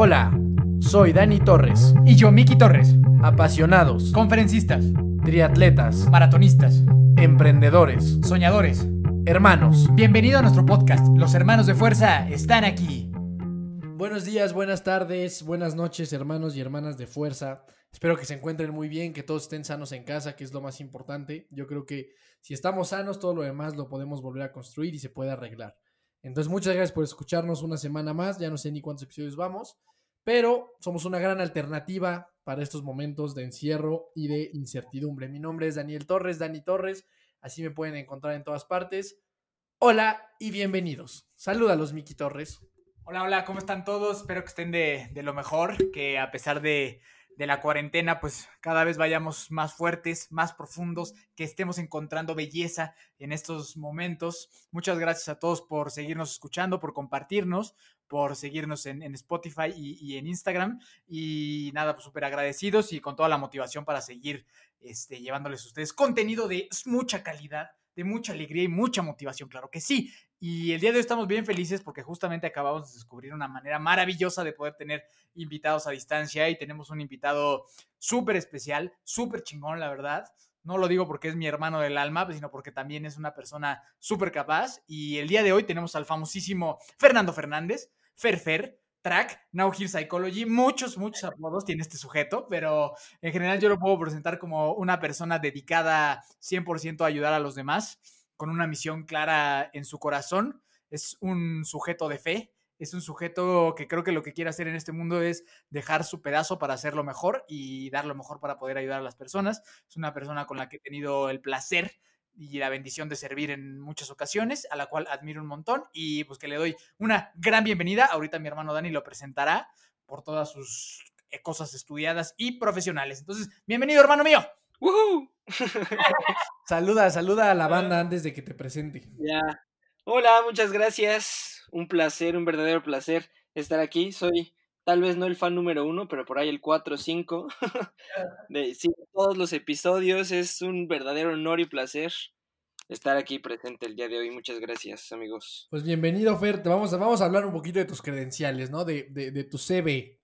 Hola, soy Dani Torres. Y yo, Miki Torres. Apasionados, Conferencistas, triatletas, maratonistas, emprendedores, soñadores. hermanos. Bienvenido a nuestro podcast. Los hermanos de fuerza están aquí. Buenos días, buenas tardes, buenas noches, hermanos y hermanas de fuerza. Espero que se encuentren muy bien, que todos estén sanos en casa, que es lo más importante. Yo creo que si estamos sanos, todo lo demás lo podemos volver a construir y se puede arreglar. Entonces, muchas gracias por escucharnos una semana más. Ya no sé ni cuántos episodios vamos, pero somos una gran alternativa para estos momentos de encierro y de incertidumbre. Mi nombre es Daniel Torres, Dani Torres. Así me pueden encontrar en todas partes. Hola y bienvenidos. Salúdalos, Miki Torres. Hola, hola, ¿cómo están todos? Espero que estén de, de lo mejor, que a pesar de, de la cuarentena, pues cada vez vayamos más fuertes, más profundos, que estemos encontrando belleza en estos momentos. Muchas gracias a todos por seguirnos escuchando, por compartirnos, por seguirnos en, Spotify y, y en Instagram. Y nada, pues súper agradecidos y con toda la motivación para seguir este, llevándoles a ustedes contenido de mucha calidad, de mucha alegría y mucha motivación, claro que sí. Y el día de hoy estamos bien felices porque justamente acabamos de descubrir una manera maravillosa de poder tener invitados a distancia y tenemos un invitado súper especial, súper chingón, la verdad. No lo digo porque es mi hermano del alma, sino porque también es una persona súper capaz. Y el día de hoy tenemos al famosísimo Fernando Fernández, Ferfer, Track, Now Here Psychology. Muchos, muchos apodos tiene este sujeto, pero en general yo lo puedo presentar como una persona dedicada 100% a ayudar a los demás con una misión clara en su corazón. Es un sujeto de fe, es un sujeto que creo que lo que quiere hacer en este mundo es dejar su pedazo para hacerlo mejor y dar lo mejor para poder ayudar a las personas. Es una persona con la que he tenido el placer y la bendición de servir en muchas ocasiones, a la cual admiro un montón y pues que le doy una gran bienvenida. Ahorita mi hermano Dani lo presentará por todas sus eh, cosas estudiadas y profesionales. Entonces, bienvenido hermano mío. ¡Woohoo! Saluda, saluda a la banda antes de que te presente. Ya. Hola, muchas gracias. Un placer, un verdadero placer estar aquí. Soy tal vez no el fan número uno, pero por ahí el 4 o 5 de sí, todos los episodios. Es un verdadero honor y placer estar aquí presente el día de hoy. Muchas gracias, amigos. Pues bienvenido, Fer. Te vamos a, vamos a hablar un poquito de tus credenciales, ¿no? De, de, de tu CV.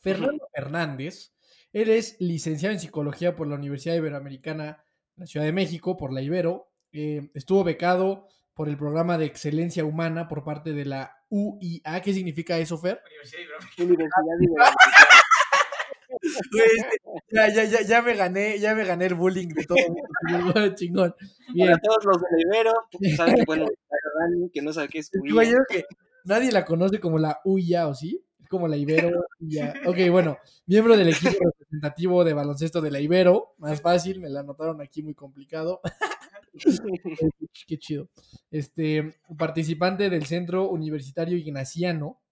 Fernando Fernández, eres licenciado en psicología por la Universidad Iberoamericana de la Ciudad de México, por la Ibero. Eh, estuvo becado por el programa de excelencia humana por parte de la UIA. ¿Qué significa eso, Fer? Universidad Iberoamericana. Ya, ya, ya, ya me gané, ya me gané el bullying de todo. el mundo. Chingón. Bien. Para todos los del Ibero, pues, saben que bueno, que no sabe qué es UIA. yo que nadie la conoce como la UIA, ¿o sí? Como la Ibero. Ok, bueno, miembro del equipo representativo de baloncesto de la Ibero. Más fácil, me la anotaron aquí muy complicado. Qué chido. Este, participante del Centro Universitario Ignaciano,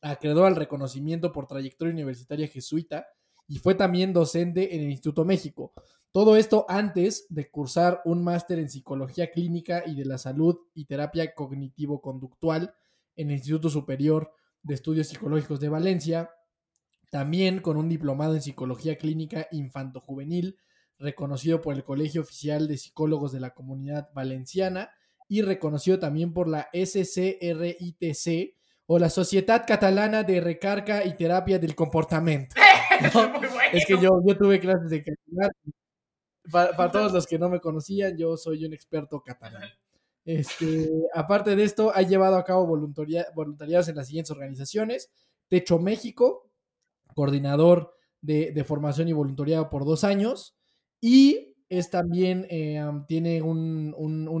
acreedor al reconocimiento por trayectoria universitaria jesuita y fue también docente en el Instituto México. Todo esto antes de cursar un máster en psicología clínica y de la salud y terapia cognitivo-conductual en el Instituto Superior de Estudios Psicológicos de Valencia, también con un diplomado en psicología clínica infanto-juvenil reconocido por el Colegio Oficial de Psicólogos de la Comunidad Valenciana y reconocido también por la SCRITC o la Sociedad Catalana de Recarga y Terapia del Comportamiento. No, Muy bueno. Es que yo, yo tuve clases de catalán. Para, para todos los que no me conocían, yo soy un experto catalán. Este, aparte de esto, ha llevado a cabo voluntaria- voluntariados en las siguientes organizaciones: Techo México, coordinador de, formación y voluntariado por dos años, y es también, eh, tiene un,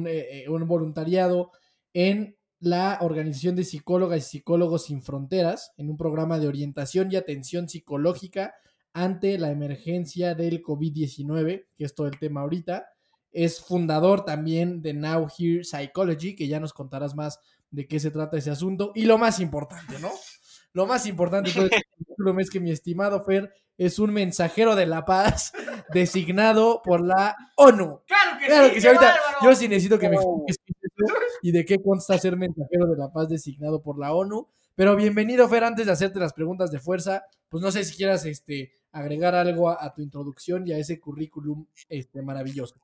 eh, eh, un voluntariado en la Organización de Psicólogas y Psicólogos Sin Fronteras, en un programa de orientación y atención psicológica ante la emergencia del COVID-19, que es todo el tema ahorita. Es fundador también de Now Here Psychology, que ya nos contarás más de qué se trata ese asunto. Y lo más importante, ¿no? Lo más importante de todo este currículum es que mi estimado Fer es un mensajero de la paz designado por la ONU. Claro que Claro sí, que sí, ahorita yo sí necesito que me Oh. expliques qué es eso y de qué consta ser mensajero de la paz designado por la ONU. Pero bienvenido, Fer, antes de hacerte las preguntas de fuerza, pues no sé si quieras este, agregar algo a, a tu introducción y a ese currículum este, maravilloso.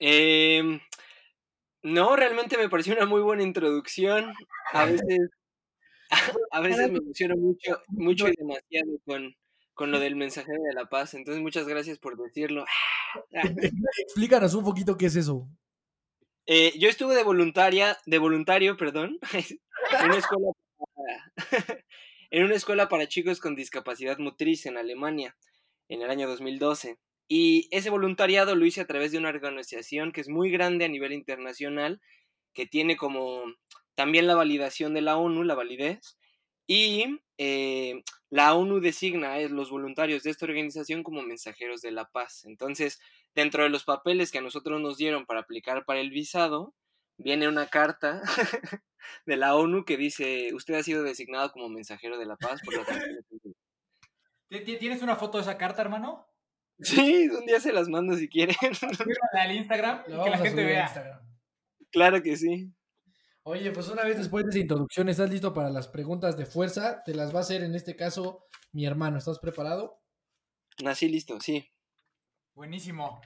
Em, no, realmente me pareció una muy buena introducción. A veces A veces me emociono mucho, mucho y demasiado con, con lo del mensajero de la paz. Entonces, muchas gracias por decirlo. Explícanos un poquito qué es eso. Eh, yo estuve de voluntaria, de voluntario, perdón, en una escuela para, en una escuela para chicos con discapacidad motriz en Alemania en el año 2012. Y ese voluntariado lo hice a través de una organización que es muy grande a nivel internacional, que tiene como también la validación de la ONU, la validez, y eh, la ONU designa a los voluntarios de esta organización como mensajeros de la paz. Entonces, dentro de los papeles que a nosotros nos dieron para aplicar para el visado, viene una carta de la ONU que dice, usted ha sido designado como mensajero de la paz por la ¿Tienes una foto de esa carta, hermano? Sí, un día se las mando si quieren. al Instagram y que la gente vea. Claro que sí. Oye, pues una vez después de esa introducción, ¿estás listo para las preguntas de fuerza? Te las va a hacer en este caso mi hermano. ¿Estás preparado? Nací listo, sí. Buenísimo.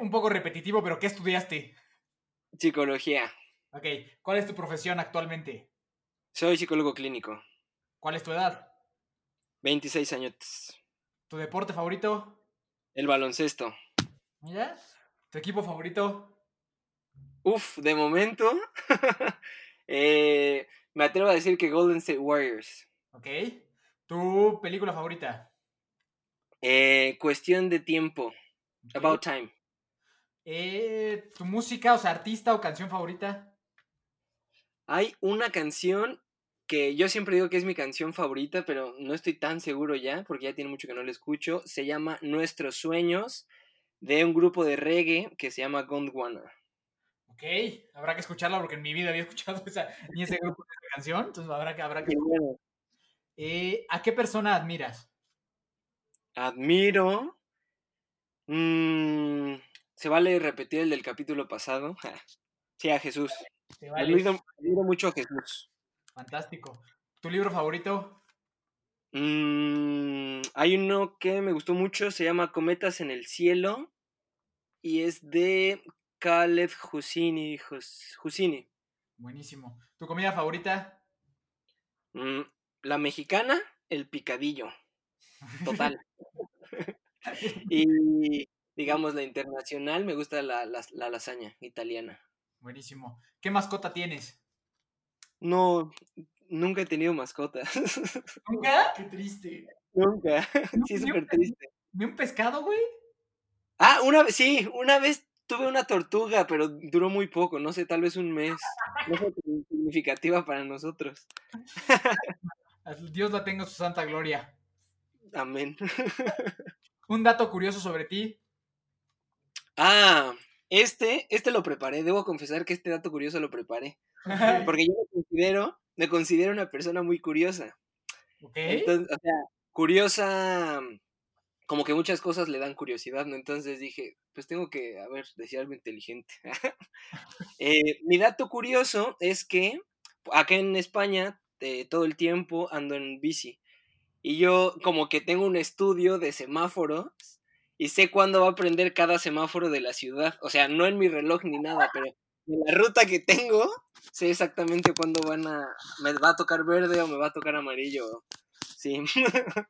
un poco repetitivo, pero ¿qué estudiaste? Psicología. Ok, ¿cuál es tu profesión actualmente? Soy psicólogo clínico. ¿Cuál es tu edad? 26 años. ¿Tu deporte favorito? El baloncesto. ¿Ya? ¿Tu equipo favorito? Uf, de momento, eh, me atrevo a decir que Golden State Warriors. Ok. ¿Tu película favorita? Eh, cuestión de tiempo. About Time. Eh, ¿Tu música, o sea, artista o canción favorita? Hay una canción que yo siempre digo que es mi canción favorita, pero no estoy tan seguro ya, porque ya tiene mucho que no la escucho. Se llama Nuestros Sueños, de un grupo de reggae que se llama Gondwana. Ok, habrá que escucharla porque en mi vida había escuchado esa, ni ese grupo de canción, entonces habrá que... Habrá que... Eh, ¿A qué persona admiras? Admiro... Mm, ¿Se vale repetir el del capítulo pasado? sí, a Jesús. Admiro, mucho a Jesús. Fantástico. ¿Tu libro favorito? Mm, hay uno que me gustó mucho, se llama Cometas en el Cielo y es de Khaled Husini. Husini. Buenísimo. ¿Tu comida favorita? Mm, la mexicana, el picadillo. Total. y digamos la internacional, me gusta la, la, lasaña italiana. Buenísimo. ¿Qué mascota tienes? No, nunca he tenido mascota. ¿Nunca? Qué triste. Nunca. Sí, súper triste. ¿Ni un pescado, güey? Ah, una vez, sí, una vez tuve una tortuga, pero duró muy poco, no sé, tal vez un mes. No fue significativa para nosotros. Dios la tenga su santa gloria. Amén. Un dato curioso sobre ti. Ah, este, este lo preparé. Debo confesar que este dato curioso lo preparé. Porque yo me considero, me considero una persona muy curiosa. Entonces, o sea, curiosa como que muchas cosas le dan curiosidad, ¿no? Entonces dije, pues tengo que, a ver, decir algo inteligente. Eh, mi dato curioso es que acá en España eh, todo el tiempo ando en bici. Y yo como que tengo un estudio de semáforos y sé cuándo va a prender cada semáforo de la ciudad. O sea, no en mi reloj ni nada, pero en la ruta que tengo sé exactamente cuándo van a... me va a tocar verde o me va a tocar amarillo. Sí.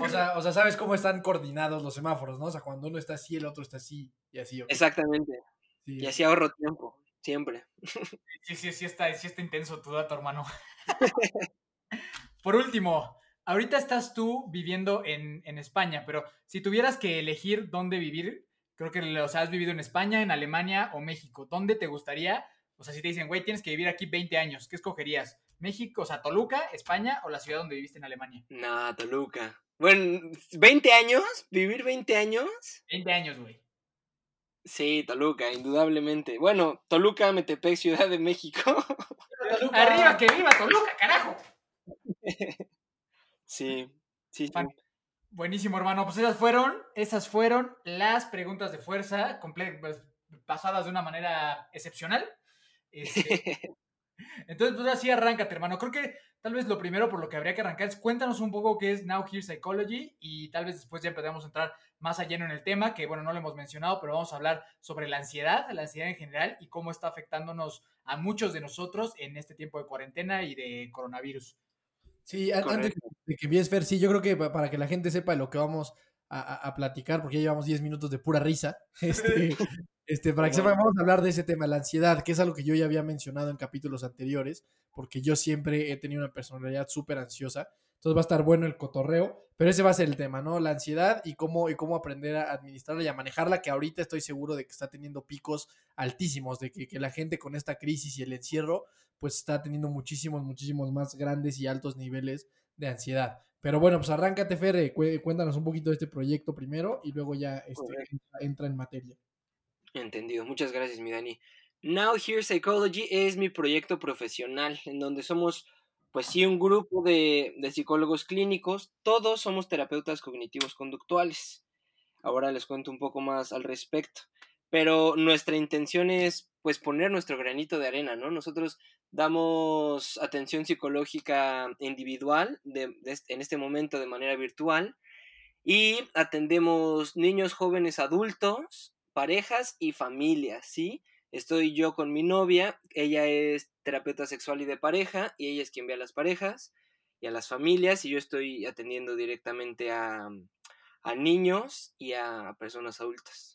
o, sea, o sea, sabes cómo están coordinados los semáforos, ¿no? O sea, cuando uno está así, el otro está así y así. Exactamente. Y así ahorro tiempo, siempre. Sí, sí, sí está, sí está intenso tu dato, hermano. Por último, ahorita estás tú viviendo en, en, España, pero si tuvieras que elegir dónde vivir, creo que, sea, has vivido en España, en Alemania o México, ¿dónde te gustaría? O sea, si te dicen, güey, tienes que vivir aquí 20 años, ¿qué escogerías? México, o sea, Toluca, España o la ciudad donde viviste en Alemania? No, Toluca. Bueno, ¿20 años? ¿Vivir 20 años? 20 años, güey. Sí, Toluca, indudablemente. Bueno, Toluca, Metepec, Ciudad de México. Arriba, que viva Toluca, carajo. Sí, sí, sí. Buenísimo, hermano. Pues esas fueron, esas fueron las preguntas de fuerza, pues, pasadas de una manera excepcional. Este, Entonces, pues así arráncate, hermano. Creo que tal vez lo primero por lo que habría que arrancar es cuéntanos un poco qué es Now Here Psychology y tal vez después ya empezamos a entrar más a lleno en el tema, que bueno, no lo hemos mencionado, pero vamos a hablar sobre la ansiedad, la ansiedad en general y cómo está afectándonos a muchos de nosotros en este tiempo de cuarentena y de coronavirus. Sí, antes de que empieces, Fer, sí, yo creo que para que la gente sepa de lo que vamos a, platicar, porque ya llevamos 10 minutos de pura risa, este, este, para que sepan, vamos a hablar de ese tema, la ansiedad, que es algo que yo ya había mencionado en capítulos anteriores, porque yo siempre he tenido una personalidad súper ansiosa, entonces va a estar bueno el cotorreo, pero ese va a ser el tema, ¿no? La ansiedad y cómo, y cómo aprender a administrarla y a manejarla, que ahorita estoy seguro de que está teniendo picos altísimos, de que, que la gente con esta crisis y el encierro, pues está teniendo muchísimos, muchísimos más grandes y altos niveles de ansiedad. Pero bueno, pues arráncate, Ferre, cuéntanos un poquito de este proyecto primero y luego ya este, entra, en materia. Entendido, muchas gracias, mi Dani. Now Here Psychology es mi proyecto profesional, en donde somos, pues sí, un grupo de, de psicólogos clínicos, todos somos terapeutas cognitivos conductuales. Ahora les cuento un poco más al respecto. Pero nuestra intención es, pues, poner nuestro granito de arena, ¿no? Nosotros Damos atención psicológica individual en este momento de manera virtual y atendemos niños, jóvenes, adultos, parejas y familias, ¿sí? Estoy yo con mi novia, ella es terapeuta sexual y de pareja y ella es quien ve a las parejas y a las familias y yo estoy atendiendo directamente a, a niños y a personas adultas.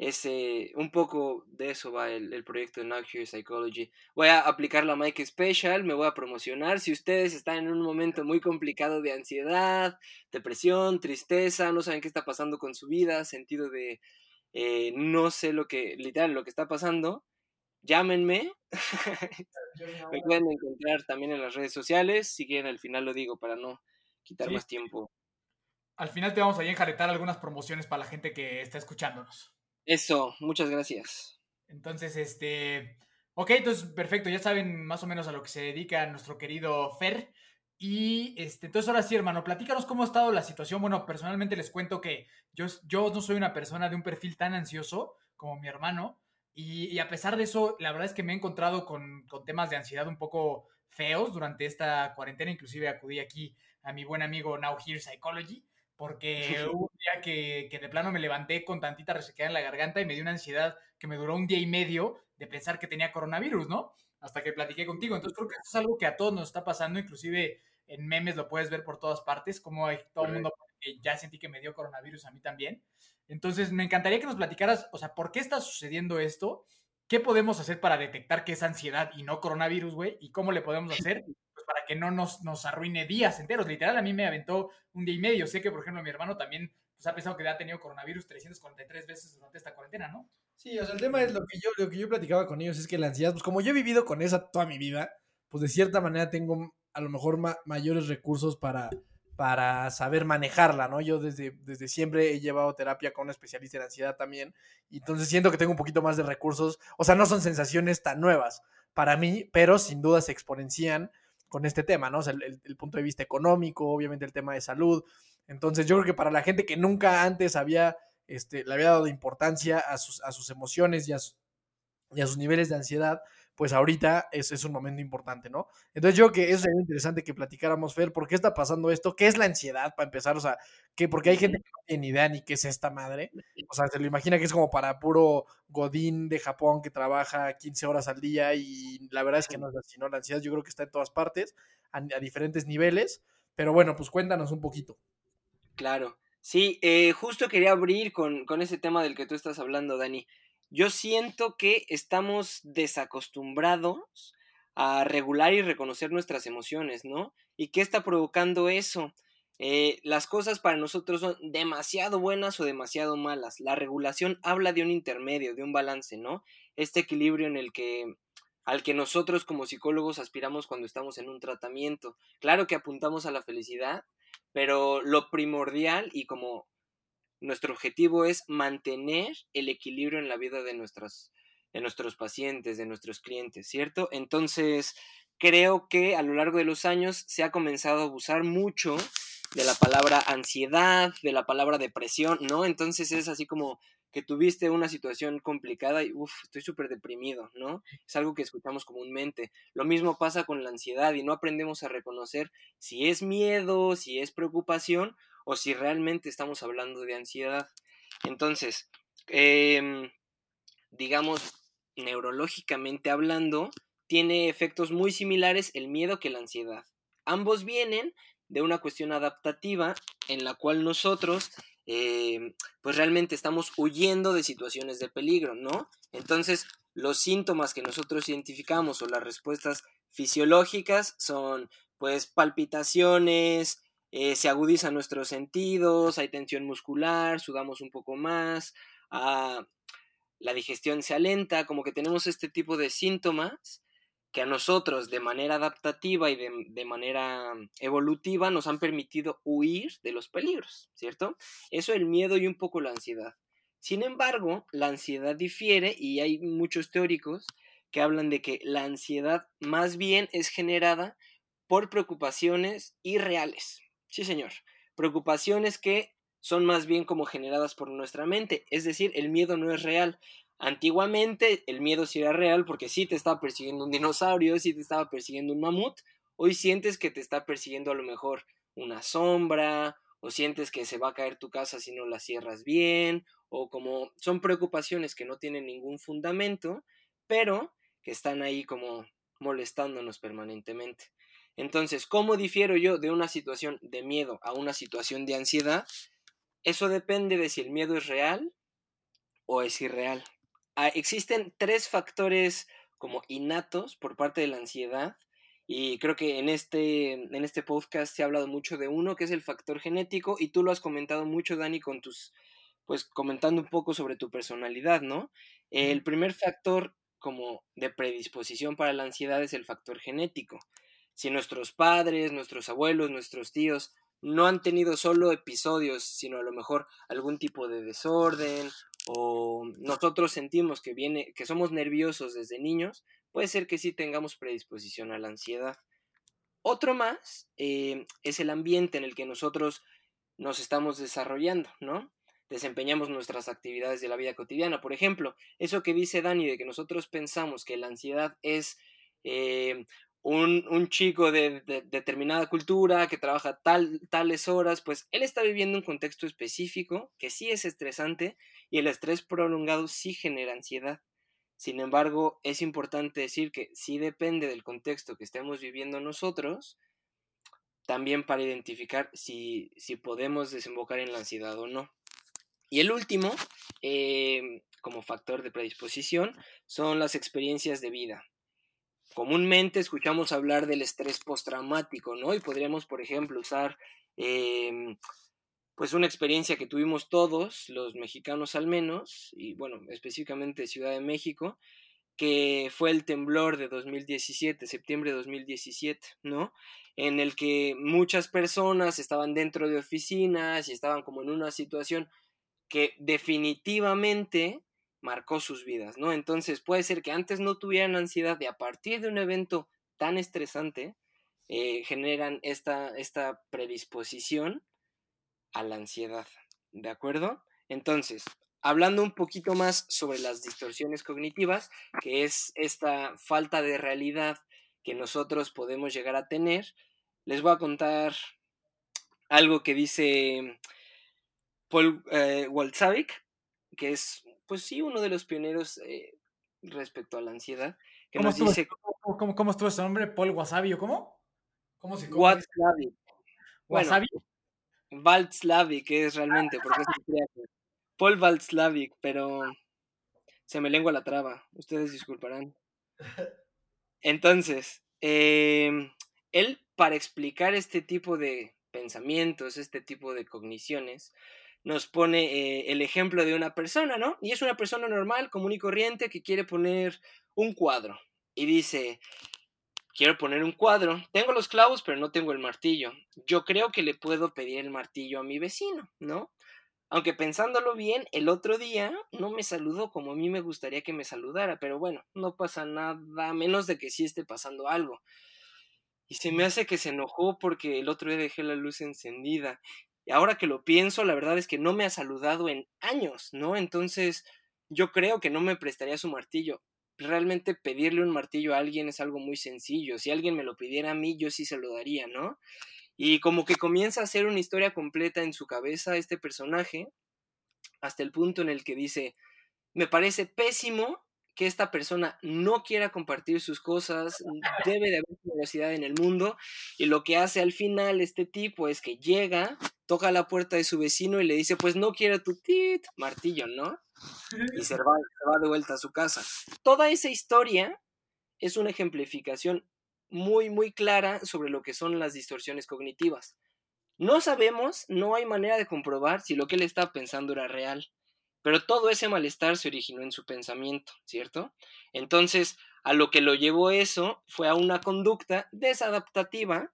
Ese, un poco de eso va el, proyecto de Now Here Psychology. Voy a aplicar la Mike Special, me voy a promocionar. Si ustedes están en un momento muy complicado de ansiedad, depresión, tristeza, no saben qué está pasando con su vida, sentido de eh, no sé lo que, literal, lo que está pasando, llámenme. me pueden encontrar también en las redes sociales. Si quieren, al final lo digo para no quitar más tiempo. Al final te vamos a enjaretar algunas promociones para la gente que está escuchándonos. Eso, muchas gracias. Entonces, este. Ok, entonces, perfecto. Ya saben más o menos a lo que se dedica nuestro querido Fer. Y este, entonces ahora sí, hermano, platícanos cómo ha estado la situación. Bueno, personalmente les cuento que yo, yo no soy una persona de un perfil tan ansioso como mi hermano. Y, a pesar de eso, la verdad es que me he encontrado con, con, temas de ansiedad un poco feos durante esta cuarentena. Inclusive acudí aquí a mi buen amigo Now Here Psychology porque hubo un día que, que, de plano me levanté con tantita resequedad en la garganta y me dio una ansiedad que me duró un día y medio de pensar que tenía coronavirus, ¿no? Hasta que platiqué contigo. Entonces creo que eso es algo que a todos nos está pasando, inclusive en memes lo puedes ver por todas partes, como hay todo el mundo que ya sentí que me dio coronavirus a mí también. Entonces me encantaría que nos platicaras, o sea, ¿por qué está sucediendo esto? ¿Qué podemos hacer para detectar que es ansiedad y no coronavirus, güey? ¿Y cómo le podemos hacer para que no nos, nos arruine días enteros. Literal, a mí me aventó un día y medio. Sé que, por ejemplo, mi hermano también pues, ha pensado que ha tenido coronavirus 343 veces durante esta cuarentena, ¿no? Sí, o sea, el tema es lo que yo, lo que yo platicaba con ellos, es que la ansiedad, pues como yo he vivido con esa toda mi vida, pues de cierta manera tengo a lo mejor mayores recursos para, para saber manejarla, ¿no? Yo desde, desde siempre he llevado terapia con un especialista en ansiedad también, y entonces siento que tengo un poquito más de recursos, o sea, no son sensaciones tan nuevas para mí, pero sin duda se exponencian con este tema, ¿no? O sea, el, punto de vista económico, obviamente el tema de salud. Entonces, yo creo que para la gente que nunca antes había, este, le había dado importancia a sus, a sus emociones y a, y a sus niveles de ansiedad, pues ahorita es, es, un momento importante, ¿no? Entonces yo creo que es interesante que platicáramos, Fer, ¿por qué está pasando esto? ¿Qué es la ansiedad para empezar? O sea, que porque hay gente que no tiene ni idea ni qué es esta madre. O sea, se lo imagina que es como para puro godín de Japón que trabaja 15 horas al día y la verdad es que no es así, ¿no? La ansiedad yo creo que está en todas partes, a, diferentes niveles, pero bueno, pues cuéntanos un poquito. Claro. Sí, eh, justo quería abrir con, con ese tema del que tú estás hablando, Dani yo siento que estamos desacostumbrados a regular y reconocer nuestras emociones, ¿no? ¿Y qué está provocando eso? Eh, las cosas para nosotros son demasiado buenas o demasiado malas. La regulación habla de un intermedio, de un balance, ¿no? Este equilibrio en el que al que nosotros como psicólogos aspiramos cuando estamos en un tratamiento. Claro que apuntamos a la felicidad, pero lo primordial y como nuestro objetivo es mantener el equilibrio en la vida de, nuestros, de nuestros pacientes, de nuestros clientes, ¿cierto? Entonces, creo que a lo largo de los años se ha comenzado a abusar mucho de la palabra ansiedad, de la palabra depresión, ¿no? Entonces es así como que tuviste una situación complicada y, uff, estoy súper deprimido, ¿no? Es algo que escuchamos comúnmente. Lo mismo pasa con la ansiedad y no aprendemos a reconocer si es miedo, si es preocupación o si realmente estamos hablando de ansiedad. Entonces, em, digamos, neurológicamente hablando, tiene efectos muy similares el miedo que la ansiedad. Ambos vienen de una cuestión adaptativa en la cual nosotros eh, pues realmente estamos huyendo de situaciones de peligro, ¿no? Entonces, los síntomas que nosotros identificamos o las respuestas fisiológicas son pues palpitaciones, eh, se agudizan nuestros sentidos, hay tensión muscular, sudamos un poco más, ah, la digestión se alenta, como que tenemos este tipo de síntomas que a nosotros de manera adaptativa y de, manera evolutiva nos han permitido huir de los peligros, ¿cierto? Eso el miedo y un poco la ansiedad. Sin embargo, la ansiedad difiere y hay muchos teóricos que hablan de que la ansiedad más bien es generada por preocupaciones irreales. Sí, señor. Preocupaciones que son más bien como generadas por nuestra mente, es decir, el miedo no es real. Antiguamente el miedo sí era real porque sí te estaba persiguiendo un dinosaurio, sí te estaba persiguiendo un mamut, hoy sientes que te está persiguiendo a lo mejor una sombra, o sientes que se va a caer tu casa si no la cierras bien, o como son preocupaciones que no tienen ningún fundamento, pero que están ahí como molestándonos permanentemente. Entonces, ¿cómo difiero yo de una situación de miedo a una situación de ansiedad? Eso depende de si el miedo es real o es irreal. Ah, existen tres factores como innatos por parte de la ansiedad y creo que en este, en este podcast se ha hablado mucho de uno que es el factor genético y tú lo has comentado mucho Dani con tus pues comentando un poco sobre tu personalidad, ¿no? El primer factor como de predisposición para la ansiedad es el factor genético. Si nuestros padres, nuestros abuelos, nuestros tíos no han tenido solo episodios, sino a lo mejor algún tipo de desorden o nosotros sentimos que viene que somos nerviosos desde niños, puede ser que sí tengamos predisposición a la ansiedad. Otro más eh, es el ambiente en el que nosotros nos estamos desarrollando, ¿no? Desempeñamos nuestras actividades de la vida cotidiana. Por ejemplo, eso que dice Dani de que nosotros pensamos que la ansiedad es eh, un, chico de, determinada cultura que trabaja tal, tales horas, pues él está viviendo un contexto específico que sí es estresante y el estrés prolongado sí genera ansiedad. Sin embargo, es importante decir que sí depende del contexto que estemos viviendo nosotros, también para identificar si, si podemos desembocar en la ansiedad o no. Y el último, eh, como factor de predisposición, son las experiencias de vida comúnmente escuchamos hablar del estrés postraumático, ¿no? Y podríamos, por ejemplo, usar em, pues una experiencia que tuvimos todos, los mexicanos al menos, y bueno, específicamente Ciudad de México, que fue el temblor de 2017, septiembre de 2017, ¿no? En el que muchas personas estaban dentro de oficinas y estaban como en una situación que definitivamente marcó sus vidas, ¿no? Entonces puede ser que antes no tuvieran ansiedad y a partir de un evento tan estresante eh, generan esta, esta predisposición a la ansiedad, ¿de acuerdo? Entonces, hablando un poquito más sobre las distorsiones cognitivas, que es esta falta de realidad que nosotros podemos llegar a tener, les voy a contar algo que dice Paul eh, que es pues sí, uno de los pioneros eh, respecto a la ansiedad. Que ¿Cómo, estuvo, dice, ¿cómo, cómo, estuvo ese nombre? ¿Paul Wasabi o cómo? ¿Cómo se llama? ¿Wasabi? Valtslavic es realmente, porque es Paul Valtslavic, pero se me lengua la traba, ustedes disculparán. Entonces, em, él para explicar este tipo de pensamientos, este tipo de cogniciones, nos pone eh, el ejemplo de una persona, ¿no? Y es una persona normal, común y corriente, que quiere poner un cuadro. Y dice, quiero poner un cuadro, tengo los clavos, pero no tengo el martillo. Yo creo que le puedo pedir el martillo a mi vecino, ¿no? Aunque pensándolo bien, el otro día no me saludó como a mí me gustaría que me saludara, pero bueno, no pasa nada, menos de que sí esté pasando algo. Y se me hace que se enojó porque el otro día dejé la luz encendida Ahora que lo pienso, la verdad es que no me ha saludado en años, ¿no? Entonces, yo creo que no me prestaría su martillo. Realmente pedirle un martillo a alguien es algo muy sencillo. Si alguien me lo pidiera a mí, yo sí se lo daría, ¿no? Y como que comienza a hacer una historia completa en su cabeza este personaje, hasta el punto en el que dice, me parece pésimo que esta persona no quiera compartir sus cosas, debe de haber universidad en el mundo, y lo que hace al final este tipo es que llega, toca la puerta de su vecino y le dice, pues no quiero tu tit, martillo, ¿no? Y se va, de vuelta a su casa. Toda esa historia es una ejemplificación muy, muy clara sobre lo que son las distorsiones cognitivas. No sabemos, no hay manera de comprobar si lo que él estaba pensando era real. Pero todo ese malestar se originó en su pensamiento, ¿cierto? Entonces, a lo que lo llevó eso fue a una conducta desadaptativa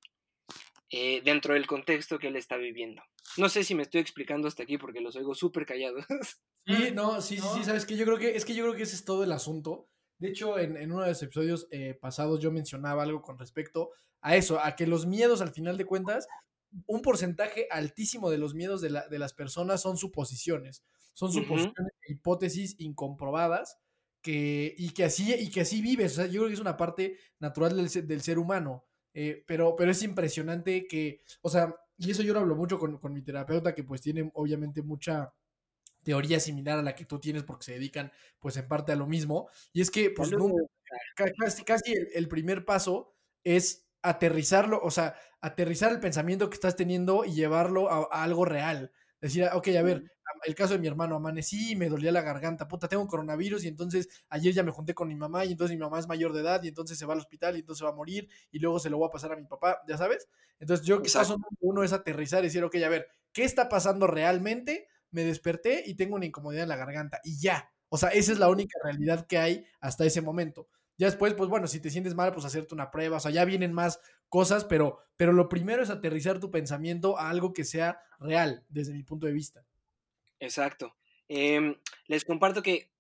eh, dentro del contexto que él está viviendo. No sé si me estoy explicando hasta aquí porque los oigo súper callados. Sí, no, sí, sí, sí, sabes que yo creo que es que yo creo que ese es todo el asunto. De hecho, en, uno de los episodios eh, pasados yo mencionaba algo con respecto a eso, a que los miedos al final de cuentas, un porcentaje altísimo de los miedos de, la, de las personas son suposiciones. Son suposiciones e hipótesis incomprobadas que, y, que así, y que así vives. O sea, yo creo que es una parte natural del, del ser humano. Eh, pero, pero es impresionante que, o sea, y eso yo lo hablo mucho con, con mi terapeuta, que pues tiene obviamente mucha teoría similar a la que tú tienes porque se dedican pues en parte a lo mismo. Y es que pues casi, casi el, primer paso es aterrizarlo, o sea, aterrizar el pensamiento que estás teniendo y llevarlo a, a algo real. Decir, ah, ok, a ver, el caso de mi hermano, amanecí y me dolía la garganta, puta, tengo coronavirus y entonces ayer ya me junté con mi mamá y entonces mi mamá es mayor de edad y entonces se va al hospital y entonces va a morir y luego se lo voy a pasar a mi papá, ya sabes. Entonces yo, paso uno es aterrizar y decir, ok, a ver, ¿qué está pasando realmente? Me desperté y tengo una incomodidad en la garganta y ya. O sea, esa es la única realidad que hay hasta ese momento. Ya después, pues bueno, si te sientes mal, pues hacerte una prueba. O sea, ya vienen más cosas, pero, pero lo primero es aterrizar tu pensamiento a algo que sea real, desde mi punto de vista. Exacto. Em, les comparto que,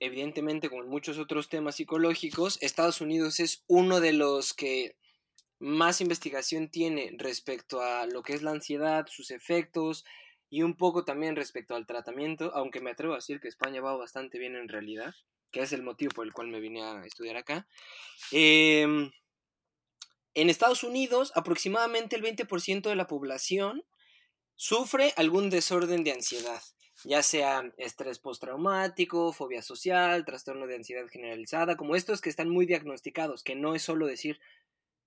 evidentemente, como en muchos otros temas psicológicos, Estados Unidos es uno de los que más investigación tiene respecto a lo que es la ansiedad, sus efectos y un poco también respecto al tratamiento, aunque me atrevo a decir que España va bastante bien en realidad, que es el motivo por el cual me vine a estudiar acá. Em, en Estados Unidos, aproximadamente el 20% de la población sufre algún desorden de ansiedad ya sea estrés postraumático, fobia social, trastorno de ansiedad generalizada, como estos que están muy diagnosticados, que no es solo decir,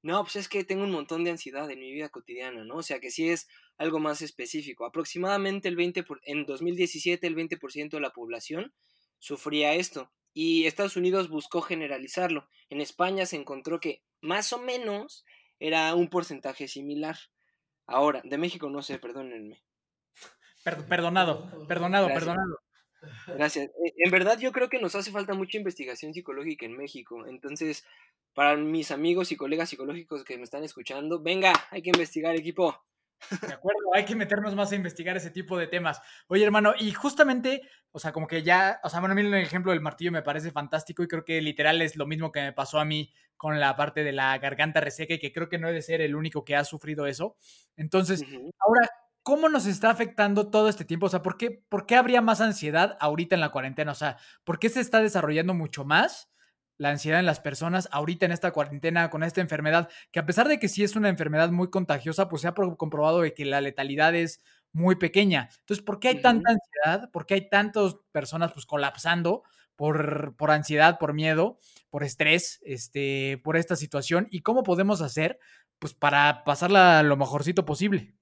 no, pues es que tengo un montón de ansiedad en mi vida cotidiana, ¿no? O sea, que sí es algo más específico. Aproximadamente el 20%, en 2017 el 20% de la población sufría esto y Estados Unidos buscó generalizarlo. En España se encontró que más o menos era un porcentaje similar. Ahora, de México no sé, perdónenme perdonado, perdonado, perdonado. Gracias. Eh, en verdad yo creo que nos hace falta mucha investigación psicológica en México. Entonces, para mis amigos y colegas psicológicos que me están escuchando, venga, hay que investigar equipo. De acuerdo, hay que meternos más a investigar ese tipo de temas. Oye, hermano, y justamente, o sea, como que ya, o sea, bueno, mí el ejemplo del martillo me parece fantástico y creo que literal es lo mismo que me pasó a mí con la parte de la garganta reseca y que creo que no he de ser el único que ha sufrido eso. Entonces, ahora, ¿cómo nos está afectando todo este tiempo? O sea, ¿por qué, ¿por qué habría más ansiedad ahorita en la cuarentena? O sea, ¿por qué se está desarrollando mucho más la ansiedad en las personas ahorita en esta cuarentena con esta enfermedad? Que a pesar de que sí es una enfermedad muy contagiosa, pues se ha comprobado de que la letalidad es muy pequeña. Entonces, ¿por qué hay tanta ansiedad? ¿Por qué hay tantas personas pues colapsando? Por, por, ansiedad, por miedo, por estrés, este, por esta situación y cómo podemos hacer pues para pasarla lo mejorcito posible.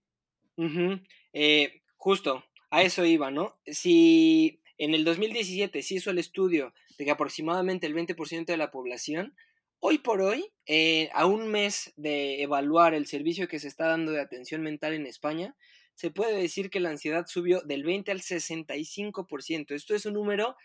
Eh, justo, a eso iba, ¿no? Si en el 2017 se hizo el estudio de que aproximadamente el 20% de la población, hoy por hoy, eh, a un mes de evaluar el servicio que se está dando de atención mental en España, se puede decir que la ansiedad subió del 20 al 65%. Esto es un número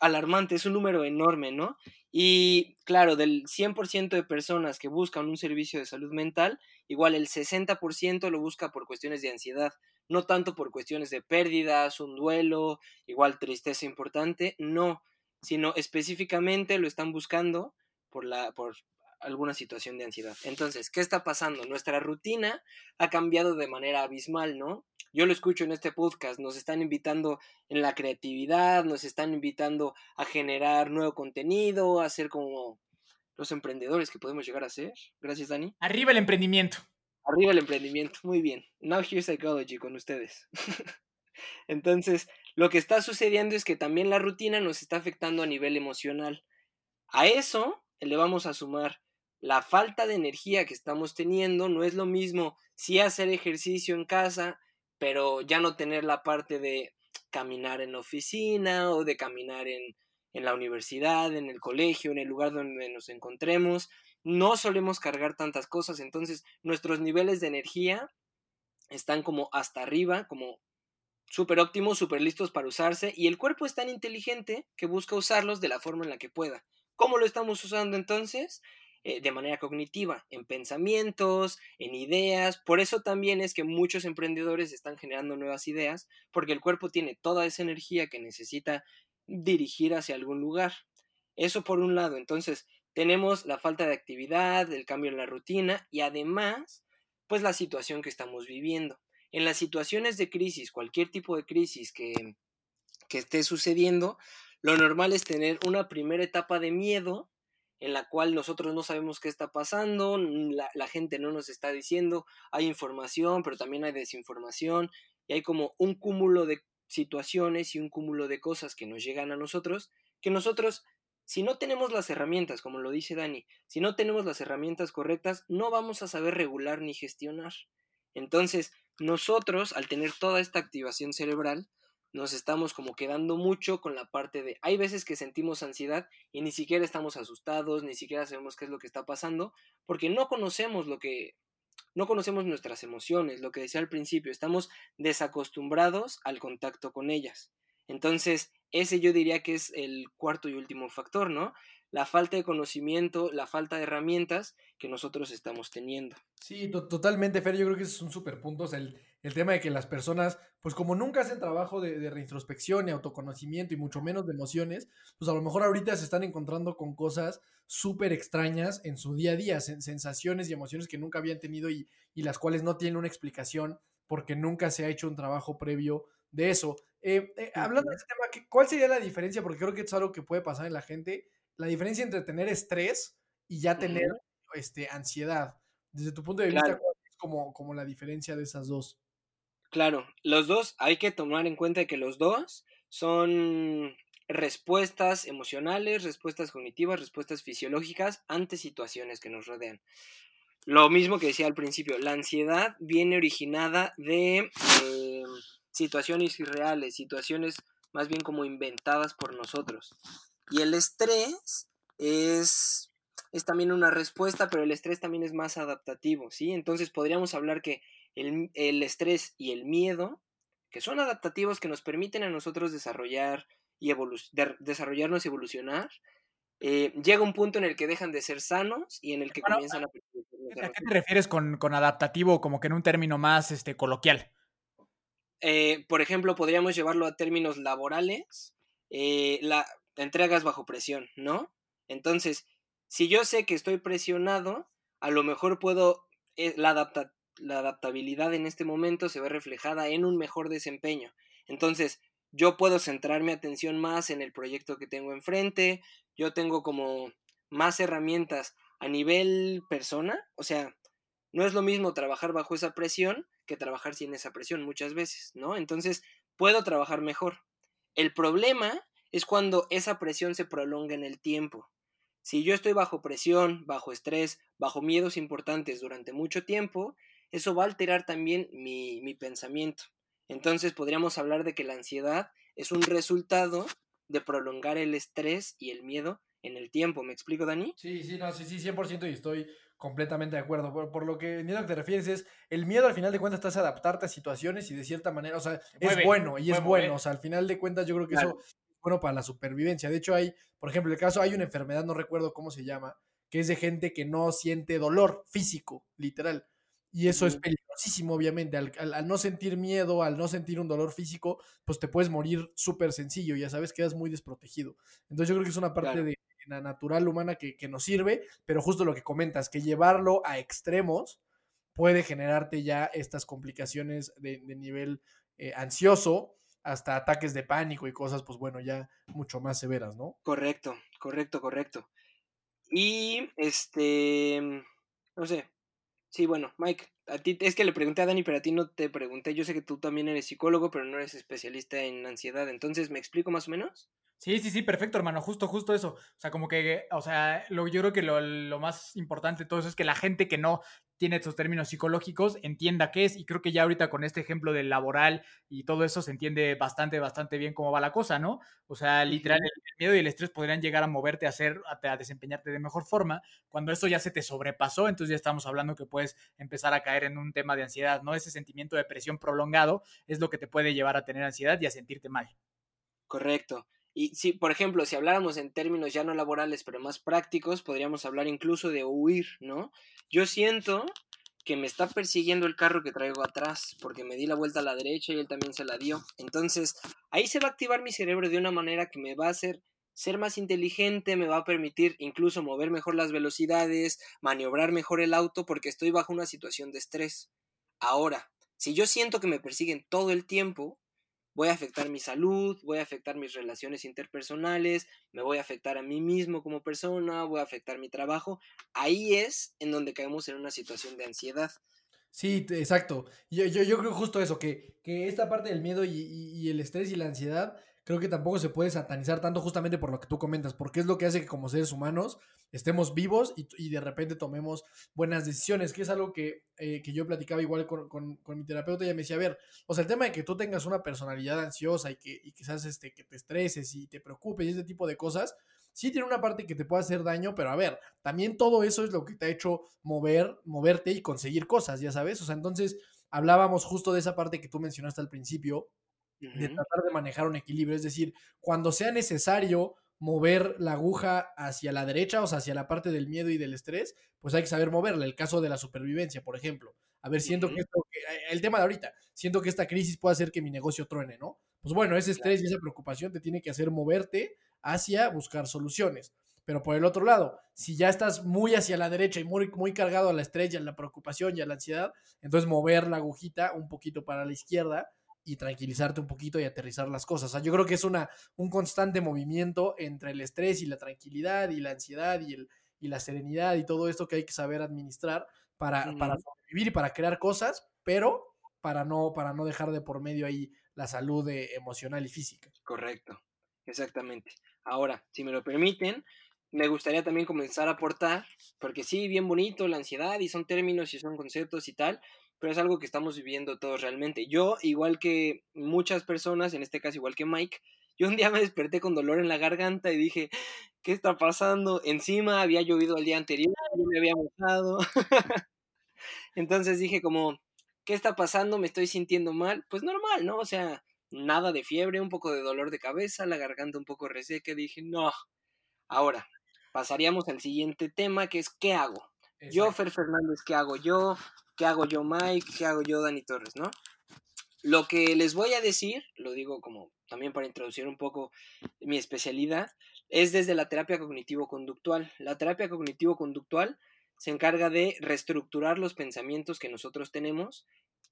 alarmante, es un número enorme, ¿no? Y claro, del 100% de personas que buscan un servicio de salud mental, igual el 60% lo busca por cuestiones de ansiedad, no tanto por cuestiones de pérdidas, un duelo, igual tristeza importante, no, sino específicamente lo están buscando por, la, por alguna situación de ansiedad. Entonces, ¿qué está pasando? Nuestra rutina ha cambiado de manera abismal, ¿no? Yo lo escucho en este podcast, nos están invitando en la creatividad, nos están invitando a generar nuevo contenido, a ser como los emprendedores que podemos llegar a ser. Gracias, Dani. Arriba el emprendimiento. Arriba el emprendimiento, muy bien. Now Here Psychology con ustedes. Entonces, lo que está sucediendo es que también la rutina nos está afectando a nivel emocional. A eso le vamos a sumar la falta de energía que estamos teniendo. No es lo mismo si hacer ejercicio en casa, pero ya no tener la parte de caminar en la oficina o de caminar en, en la universidad, en el colegio, en el lugar donde nos encontremos. No solemos cargar tantas cosas, entonces nuestros niveles de energía están como hasta arriba, como súper óptimos, súper listos para usarse, y el cuerpo es tan inteligente que busca usarlos de la forma en la que pueda. ¿Cómo lo estamos usando entonces? Eh, de manera cognitiva, en pensamientos, en ideas. Por eso también es que muchos emprendedores están generando nuevas ideas, porque el cuerpo tiene toda esa energía que necesita dirigir hacia algún lugar. Eso por un lado. Entonces, tenemos la falta de actividad, el cambio en la rutina y además, pues la situación que estamos viviendo. En las situaciones de crisis, cualquier tipo de crisis que, esté sucediendo, lo normal es tener una primera etapa de miedo en la cual nosotros no sabemos qué está pasando, la, la, gente no nos está diciendo, hay información, pero también hay desinformación, y hay como un cúmulo de situaciones y un cúmulo de cosas que nos llegan a nosotros, que nosotros, si no tenemos las herramientas, como lo dice Dani, si no tenemos las herramientas correctas, no vamos a saber regular ni gestionar. Entonces, nosotros, al tener toda esta activación cerebral, nos estamos como quedando mucho con la parte de, hay veces que sentimos ansiedad y ni siquiera estamos asustados, ni siquiera sabemos qué es lo que está pasando, porque no conocemos lo que, no conocemos nuestras emociones, lo que decía al principio, estamos desacostumbrados al contacto con ellas. Entonces, ese yo diría que es el cuarto y último factor, ¿no? La falta de conocimiento, la falta de herramientas que nosotros estamos teniendo. Sí, totalmente, Fer, yo creo que es un super punto, el, el tema de que las personas, pues como nunca hacen trabajo de, de, reintrospección y autoconocimiento y mucho menos de emociones, pues a lo mejor ahorita se están encontrando con cosas súper extrañas en su día a día, sensaciones y emociones que nunca habían tenido y, y, las cuales no tienen una explicación porque nunca se ha hecho un trabajo previo de eso. Eh, eh, hablando de este tema, ¿cuál sería la diferencia? Porque creo que es algo que puede pasar en la gente, la diferencia entre tener estrés y ya tener este, ansiedad. Desde tu punto de vista. ¿cuál es como, como la diferencia de esas dos? Claro, los dos hay que tomar en cuenta que los dos son respuestas emocionales, respuestas cognitivas, respuestas fisiológicas ante situaciones que nos rodean. Lo mismo que decía al principio, la ansiedad viene originada de eh, situaciones irreales, situaciones más bien como inventadas por nosotros. Y el estrés es, es también una respuesta, pero el estrés también es más adaptativo, ¿sí? Entonces podríamos hablar que el, el, estrés y el miedo, que son adaptativos que nos permiten a nosotros desarrollar y de, desarrollarnos y evolucionar, eh, llega un punto en el que dejan de ser sanos y en el que bueno, comienzan a... ¿A qué te refieres con, con, adaptativo, como que en un término más este, coloquial? Eh, por ejemplo, podríamos llevarlo a términos laborales, eh, la entregas bajo presión, ¿no? Entonces, si yo sé que estoy presionado, a lo mejor puedo, eh, la la adaptabilidad en este momento se ve reflejada en un mejor desempeño. Entonces, yo puedo centrar mi atención más en el proyecto que tengo enfrente, yo tengo como más herramientas a nivel persona, o sea, no es lo mismo trabajar bajo esa presión que trabajar sin esa presión muchas veces, ¿no? Entonces, puedo trabajar mejor. El problema es cuando esa presión se prolonga en el tiempo. Si yo estoy bajo presión, bajo estrés, bajo miedos importantes durante mucho tiempo, eso va a alterar también mi, mi, pensamiento. Entonces podríamos hablar de que la ansiedad es un resultado de prolongar el estrés y el miedo en el tiempo. ¿Me explico, Dani? Sí, sí, no, sí, sí, 100% y estoy completamente de acuerdo. Por, por lo que entiendo que te refieres es, el miedo al final de cuentas estás a adaptarte a situaciones y de cierta manera, o sea, es bueno y es bueno. O sea, al final de cuentas yo creo que claro. eso es bueno para la supervivencia. De hecho, hay, por ejemplo, el caso, hay una enfermedad, no recuerdo cómo se llama, que es de gente que no siente dolor físico, literal. Y eso es peligrosísimo, obviamente. Al, al, al, no sentir miedo, al no sentir un dolor físico, pues te puedes morir súper sencillo, ya sabes, quedas muy desprotegido. Entonces yo creo que es una parte claro. de, natural humana que, nos sirve, pero justo lo que comentas, que llevarlo a extremos puede generarte ya estas complicaciones de, nivel eh, ansioso hasta ataques de pánico y cosas, pues bueno, ya mucho más severas, ¿no? Correcto, correcto, correcto. Y este, no sé, sí, bueno, Mike, a ti, es que le pregunté a Dani, pero a ti no te pregunté, yo sé que tú también eres psicólogo, pero no eres especialista en ansiedad, entonces, ¿me explico más o menos? Sí, sí, sí, perfecto, hermano, justo, justo eso. O sea, como que, o sea, lo, yo creo que lo, lo, más importante de todo eso es que la gente que no tiene estos términos psicológicos entienda qué es, y creo que ya ahorita con este ejemplo del laboral y todo eso se entiende bastante, bastante bien cómo va la cosa, ¿no? O sea, literal, el, miedo y el estrés podrían llegar a moverte a hacer, a, a, desempeñarte de mejor forma. Cuando eso ya se te sobrepasó, entonces ya estamos hablando que puedes empezar a caer en un tema de ansiedad, ¿no? Ese sentimiento de presión prolongado es lo que te puede llevar a tener ansiedad y a sentirte mal. Correcto. Y si, por ejemplo, si habláramos en términos ya no laborales, pero más prácticos, podríamos hablar incluso de huir, ¿no? Yo siento que me está persiguiendo el carro que traigo atrás, porque me di la vuelta a la derecha y él también se la dio. Entonces, ahí se va a activar mi cerebro de una manera que me va a hacer ser más inteligente, me va a permitir incluso mover mejor las velocidades, maniobrar mejor el auto, porque estoy bajo una situación de estrés. Ahora, si yo siento que me persiguen todo el tiempo, voy a afectar mi salud, voy a afectar mis relaciones interpersonales, me voy a afectar a mí mismo como persona, voy a afectar mi trabajo. Ahí es en donde caemos en una situación de ansiedad. Sí, exacto. Yo, yo, yo creo justo eso, que, que esta parte del miedo y, y, el estrés y la ansiedad creo que tampoco se puede satanizar tanto justamente por lo que tú comentas, porque es lo que hace que como seres humanos estemos vivos y, de repente tomemos buenas decisiones, que es algo que, eh, que yo platicaba igual con, con, mi terapeuta, y ella me decía, a ver, o sea, el tema de que tú tengas una personalidad ansiosa y que y quizás este, que te estreses y te preocupes y ese tipo de cosas, sí tiene una parte que te puede hacer daño, pero a ver, también todo eso es lo que te ha hecho mover, moverte y conseguir cosas, ya sabes, o sea, entonces hablábamos justo de esa parte que tú mencionaste al principio, de tratar de manejar un equilibrio. Es decir, cuando sea necesario mover la aguja hacia la derecha, o sea, hacia la parte del miedo y del estrés, pues hay que saber moverla. El caso de la supervivencia, por ejemplo. A ver, siento que esto, eh, el tema de ahorita, siento que esta crisis puede hacer que mi negocio truene, ¿no? Pues bueno, ese estrés y esa preocupación te tiene que hacer moverte hacia buscar soluciones. Pero por el otro lado, si ya estás muy hacia la derecha y muy, muy cargado a la estrella, a la preocupación y a la ansiedad, entonces mover la agujita un poquito para la izquierda y tranquilizarte un poquito y aterrizar las cosas. O sea, yo creo que es una, un constante movimiento entre el estrés y la tranquilidad y la ansiedad y, el, y la serenidad y todo esto que hay que saber administrar para, para sobrevivir y para crear cosas, pero para no, para no dejar de por medio ahí la salud eh, emocional y física. Correcto, exactamente. Ahora, si me lo permiten, me gustaría también comenzar a aportar, porque sí, bien bonito la ansiedad y son términos y son conceptos y tal, pero es algo que estamos viviendo todos realmente. Yo, igual que muchas personas, en este caso igual que Mike, yo un día me desperté con dolor en la garganta y dije, ¿qué está pasando? Encima había llovido el día anterior, yo me había mojado. Entonces dije como, ¿qué está pasando? Me estoy sintiendo mal. Pues normal, ¿no? O sea, nada de fiebre, un poco de dolor de cabeza, la garganta un poco reseca. Dije, no. Ahora, pasaríamos al siguiente tema, que es ¿qué hago? Yo, Fer Fernández, ¿qué hago yo? ¿Qué hago yo, Mike? ¿Qué hago yo, Dani Torres? ¿No? Lo que les voy a decir, lo digo como también para introducir un poco mi especialidad, es desde la terapia cognitivo-conductual. La terapia cognitivo-conductual se encarga de reestructurar los pensamientos que nosotros tenemos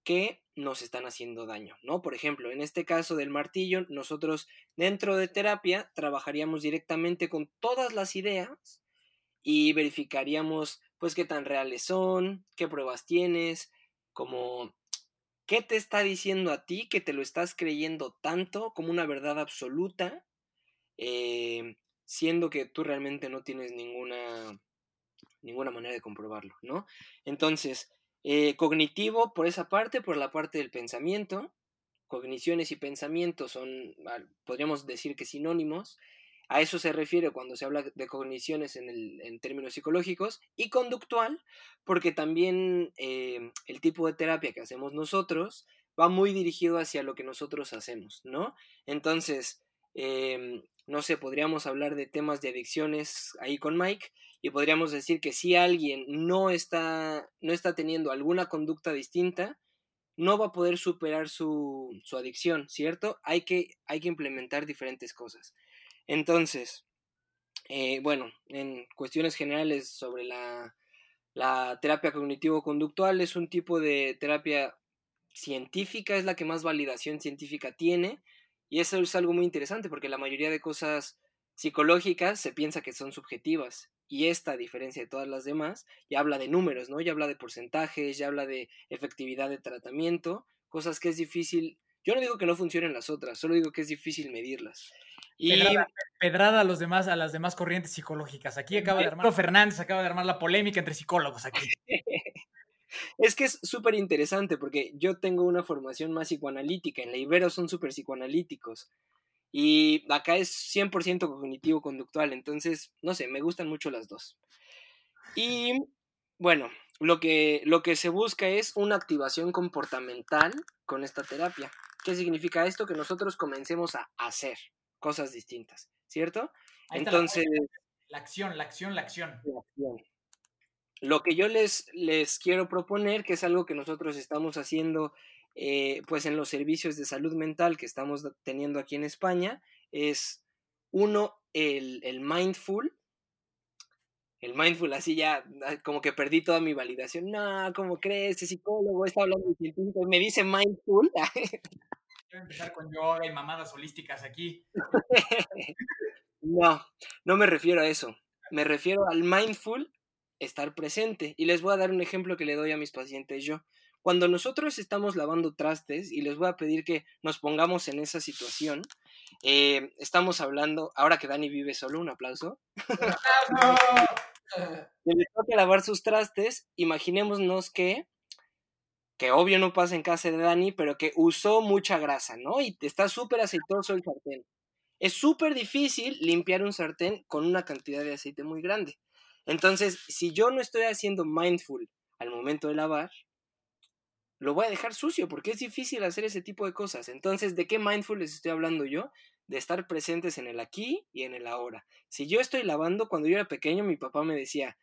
que nos están haciendo daño, ¿no? Por ejemplo, en este caso del martillo, nosotros dentro de terapia trabajaríamos directamente con todas las ideas y verificaríamos pues qué tan reales son, qué pruebas tienes, como qué te está diciendo a ti que te lo estás creyendo tanto como una verdad absoluta, eh, siendo que tú realmente no tienes ninguna, ninguna manera de comprobarlo, ¿no? Entonces, eh, cognitivo por esa parte, por la parte del pensamiento, cogniciones y pensamientos son, podríamos decir que sinónimos, a eso se refiere cuando se habla de cogniciones en, el, en términos psicológicos y conductual, porque también eh, el tipo de terapia que hacemos nosotros va muy dirigido hacia lo que nosotros hacemos, ¿no? Entonces, em, no sé, podríamos hablar de temas de adicciones ahí con Mike y podríamos decir que si alguien no está, no está teniendo alguna conducta distinta, no va a poder superar su, su adicción, ¿cierto? Hay que, hay que implementar diferentes cosas. Entonces, eh, bueno, en cuestiones generales sobre la, terapia cognitivo-conductual, es un tipo de terapia científica, es la que más validación científica tiene. Y eso es algo muy interesante porque la mayoría de cosas psicológicas se piensa que son subjetivas. Y esta, a diferencia de todas las demás, ya habla de números, ¿no? Ya habla de porcentajes, ya habla de efectividad de tratamiento, cosas que es difícil. Yo no digo que no funcionen las otras, solo digo que es difícil medirlas. Y... Pedrada, a los demás, a las demás corrientes psicológicas. Aquí acaba de armar Fernández, acaba de armar la polémica entre psicólogos aquí. Es que es súper interesante porque yo tengo una formación más psicoanalítica, en la Ibero son súper psicoanalíticos y acá es 100% cognitivo-conductual, entonces, no sé, me gustan mucho las dos. Y bueno, lo que, lo que se busca es una activación comportamental con esta terapia. ¿Qué significa esto? Que nosotros comencemos a hacer cosas distintas, ¿cierto? Entonces... La, acción, la acción, la acción. La acción. Lo que yo les, les quiero proponer, que es algo que nosotros estamos haciendo eh, pues en los servicios de salud mental que estamos teniendo aquí en España, es uno, el, el mindful, el mindful, así ya, ah, como que perdí toda mi validación. No, ¿cómo crees? Ese psicólogo está hablando de científico me dice mindful. Empezar con yoga y mamadas holísticas aquí. no, no me refiero a eso. Me refiero al mindful, estar presente. Y les voy a dar un ejemplo que le doy a mis pacientes yo. Cuando nosotros estamos lavando trastes, y les voy a pedir que nos pongamos en esa situación, eh, estamos hablando, ahora que Dani vive solo, un aplauso. le toca lavar sus trastes, imaginémonos que, que obvio no pasa en casa de Dani, pero que usó mucha grasa, ¿no? Y está súper aceitoso el sartén. Es súper difícil limpiar un sartén con una cantidad de aceite muy grande. Entonces, si yo no estoy haciendo mindful al momento de lavar, lo voy a dejar sucio porque es difícil hacer ese tipo de cosas. Entonces, ¿de qué mindful les estoy hablando yo? De estar presentes en el aquí y en el ahora. Si yo estoy lavando, cuando yo era pequeño, mi papá me decía,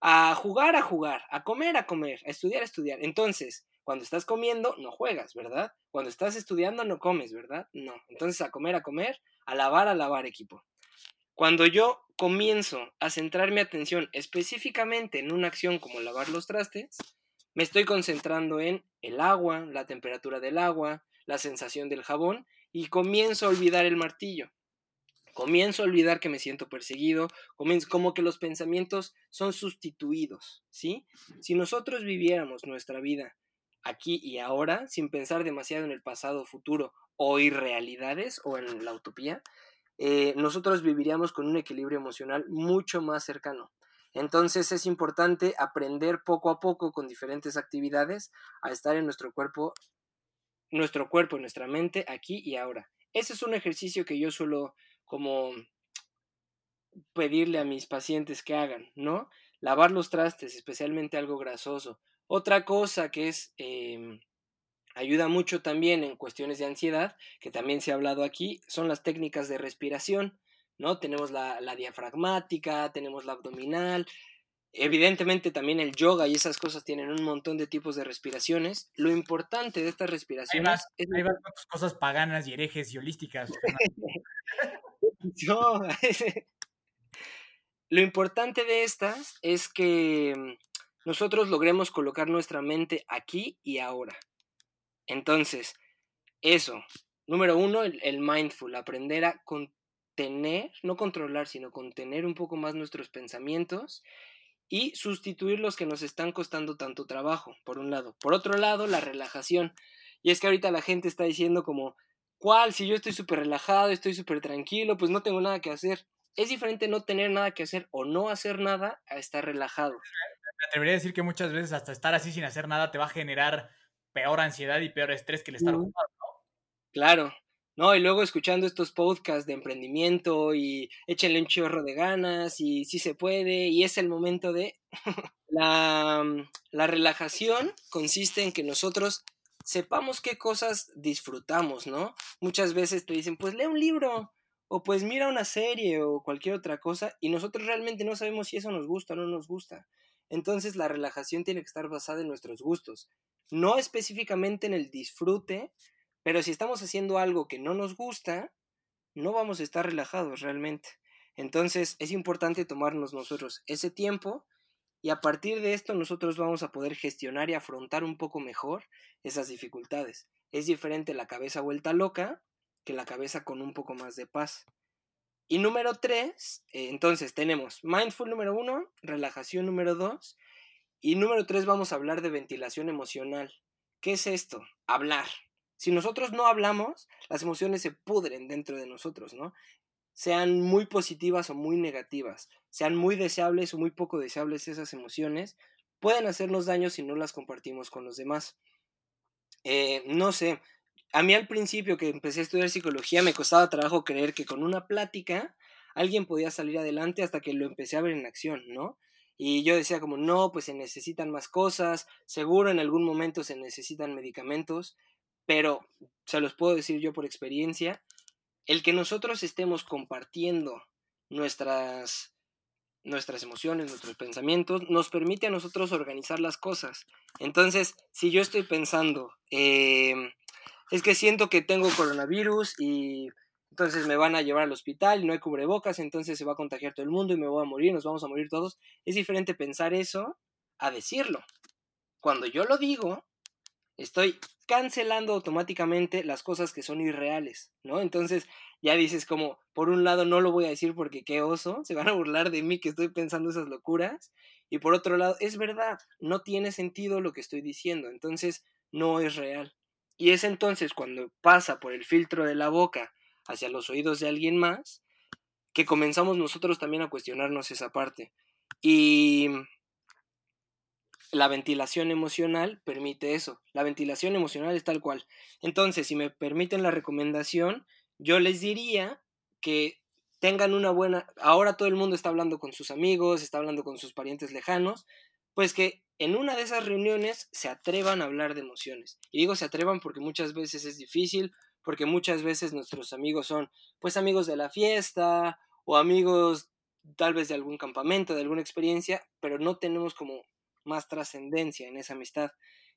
a jugar, a jugar, a comer, a comer, a estudiar, a estudiar. Entonces, cuando estás comiendo, no juegas, ¿verdad? Cuando estás estudiando, no comes, ¿verdad? No. Entonces, a comer, a comer, a lavar, a lavar, equipo. Cuando yo comienzo a centrar mi atención específicamente en una acción como lavar los trastes, me estoy concentrando en el agua, la temperatura del agua, la sensación del jabón y comienzo a olvidar el martillo. Comienzo a olvidar que me siento perseguido, comienzo, como que los pensamientos son sustituidos, ¿sí? Si nosotros viviéramos nuestra vida aquí y ahora, sin pensar demasiado en el pasado, futuro o irrealidades o en la utopía, eh, nosotros viviríamos con un equilibrio emocional mucho más cercano. Entonces es importante aprender poco a poco con diferentes actividades a estar en nuestro cuerpo, nuestro cuerpo, nuestra mente, aquí y ahora. Ese es un ejercicio que yo suelo como pedirle a mis pacientes que hagan, ¿no? Lavar los trastes, especialmente algo grasoso. Otra cosa que es em, ayuda mucho también en cuestiones de ansiedad, que también se ha hablado aquí, son las técnicas de respiración. ¿no? Tenemos la, diafragmática, tenemos la abdominal. Evidentemente también el yoga y esas cosas tienen un montón de tipos de respiraciones. Lo importante de estas respiraciones es... Hay cosas paganas y herejes y holísticas. Lo importante de estas es que mm, nosotros logremos colocar nuestra mente aquí y ahora. Entonces, eso, número uno, el, el mindful, aprender a contener, no controlar, sino contener un poco más nuestros pensamientos y sustituir los que nos están costando tanto trabajo, por un lado. Por otro lado, la relajación. Y es que ahorita la gente está diciendo como, ¿cuál? Si yo estoy súper relajado, estoy súper tranquilo, pues no tengo nada que hacer. Es diferente no tener nada que hacer o no hacer nada a estar relajado. Me atrevería a decir que muchas veces hasta estar así sin hacer nada te va a generar peor ansiedad y peor estrés que el estar ocupado, ¿no? Claro, ¿no? Y luego escuchando estos podcasts de emprendimiento y échenle un chorro de ganas y si se puede y es el momento de... la, la relajación consiste en que nosotros sepamos qué cosas disfrutamos, ¿no? Muchas veces te dicen, pues lee un libro o pues mira una serie o cualquier otra cosa y nosotros realmente no sabemos si eso nos gusta o no nos gusta. Entonces la relajación tiene que estar basada en nuestros gustos, no específicamente en el disfrute, pero si estamos haciendo algo que no nos gusta, no vamos a estar relajados realmente. Entonces es importante tomarnos nosotros ese tiempo y a partir de esto nosotros vamos a poder gestionar y afrontar un poco mejor esas dificultades. Es diferente la cabeza vuelta loca que la cabeza con un poco más de paz. Y número tres, eh, entonces tenemos mindful número uno, relajación número dos, y número tres vamos a hablar de ventilación emocional. ¿Qué es esto? Hablar. Si nosotros no hablamos, las emociones se pudren dentro de nosotros, ¿no? Sean muy positivas o muy negativas, sean muy deseables o muy poco deseables esas emociones, pueden hacernos daño si no las compartimos con los demás. Eh, no sé, a mí al principio que empecé a estudiar psicología me costaba trabajo creer que con una plática alguien podía salir adelante hasta que lo empecé a ver en acción, ¿no? Y yo decía como, no, pues se necesitan más cosas, seguro en algún momento se necesitan medicamentos, pero se los puedo decir yo por experiencia, el que nosotros estemos compartiendo nuestras, nuestras emociones, nuestros pensamientos, nos permite a nosotros organizar las cosas. Entonces, si yo estoy pensando, em, es que siento que tengo coronavirus y entonces me van a llevar al hospital y no hay cubrebocas, entonces se va a contagiar todo el mundo y me voy a morir, nos vamos a morir todos. Es diferente pensar eso a decirlo. Cuando yo lo digo, estoy cancelando automáticamente las cosas que son irreales, ¿no? Entonces ya dices como, por un lado no lo voy a decir porque qué oso, se van a burlar de mí que estoy pensando esas locuras, y por otro lado, es verdad, no tiene sentido lo que estoy diciendo, entonces no es real. Y es entonces cuando pasa por el filtro de la boca hacia los oídos de alguien más, que comenzamos nosotros también a cuestionarnos esa parte. Y la ventilación emocional permite eso. La ventilación emocional es tal cual. Entonces, si me permiten la recomendación, yo les diría que tengan una buena... Ahora todo el mundo está hablando con sus amigos, está hablando con sus parientes lejanos, pues que en una de esas reuniones se atrevan a hablar de emociones. Y digo se atrevan porque muchas veces es difícil, porque muchas veces nuestros amigos son pues amigos de la fiesta o amigos tal vez de algún campamento, de alguna experiencia, pero no tenemos como más trascendencia en esa amistad.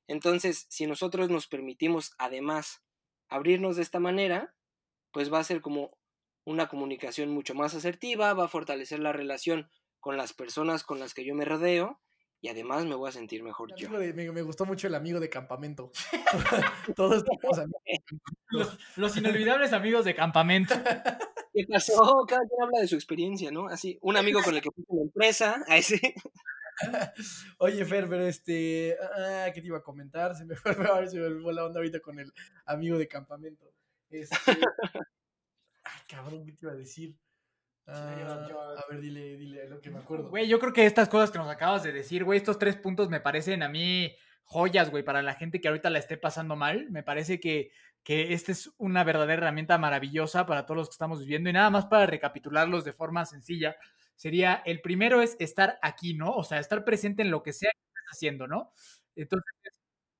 Entonces, si nosotros nos permitimos además abrirnos de esta manera, pues va a ser como una comunicación mucho más asertiva, va a fortalecer la relación con las personas con las que yo me rodeo y además me voy a sentir mejor yo. me, gustó mucho el amigo de campamento. Todos los, los, inolvidables amigos de campamento. ¿Qué pasó? Cada quien habla de su experiencia, ¿no? Así, un amigo con el que fui a la empresa, a ese. Oye, Fer, pero este. Ah, ¿Qué te iba a comentar? Se me fue, a ver si me fue la onda ahorita con el amigo de campamento. Este. Ay, cabrón, ¿qué te iba a decir? Ah, a ver, dile, dile lo que me acuerdo. Güey, yo creo que estas cosas que nos acabas de decir, güey, estos tres puntos me parecen a mí joyas, güey, para la gente que ahorita la esté pasando mal. Me parece que, que esta es una verdadera herramienta maravillosa para todos los que estamos viviendo. Y nada más para recapitularlos de forma sencilla, sería, el primero es estar aquí, ¿no? O sea, estar presente en lo que sea que estés haciendo, ¿no? Entonces,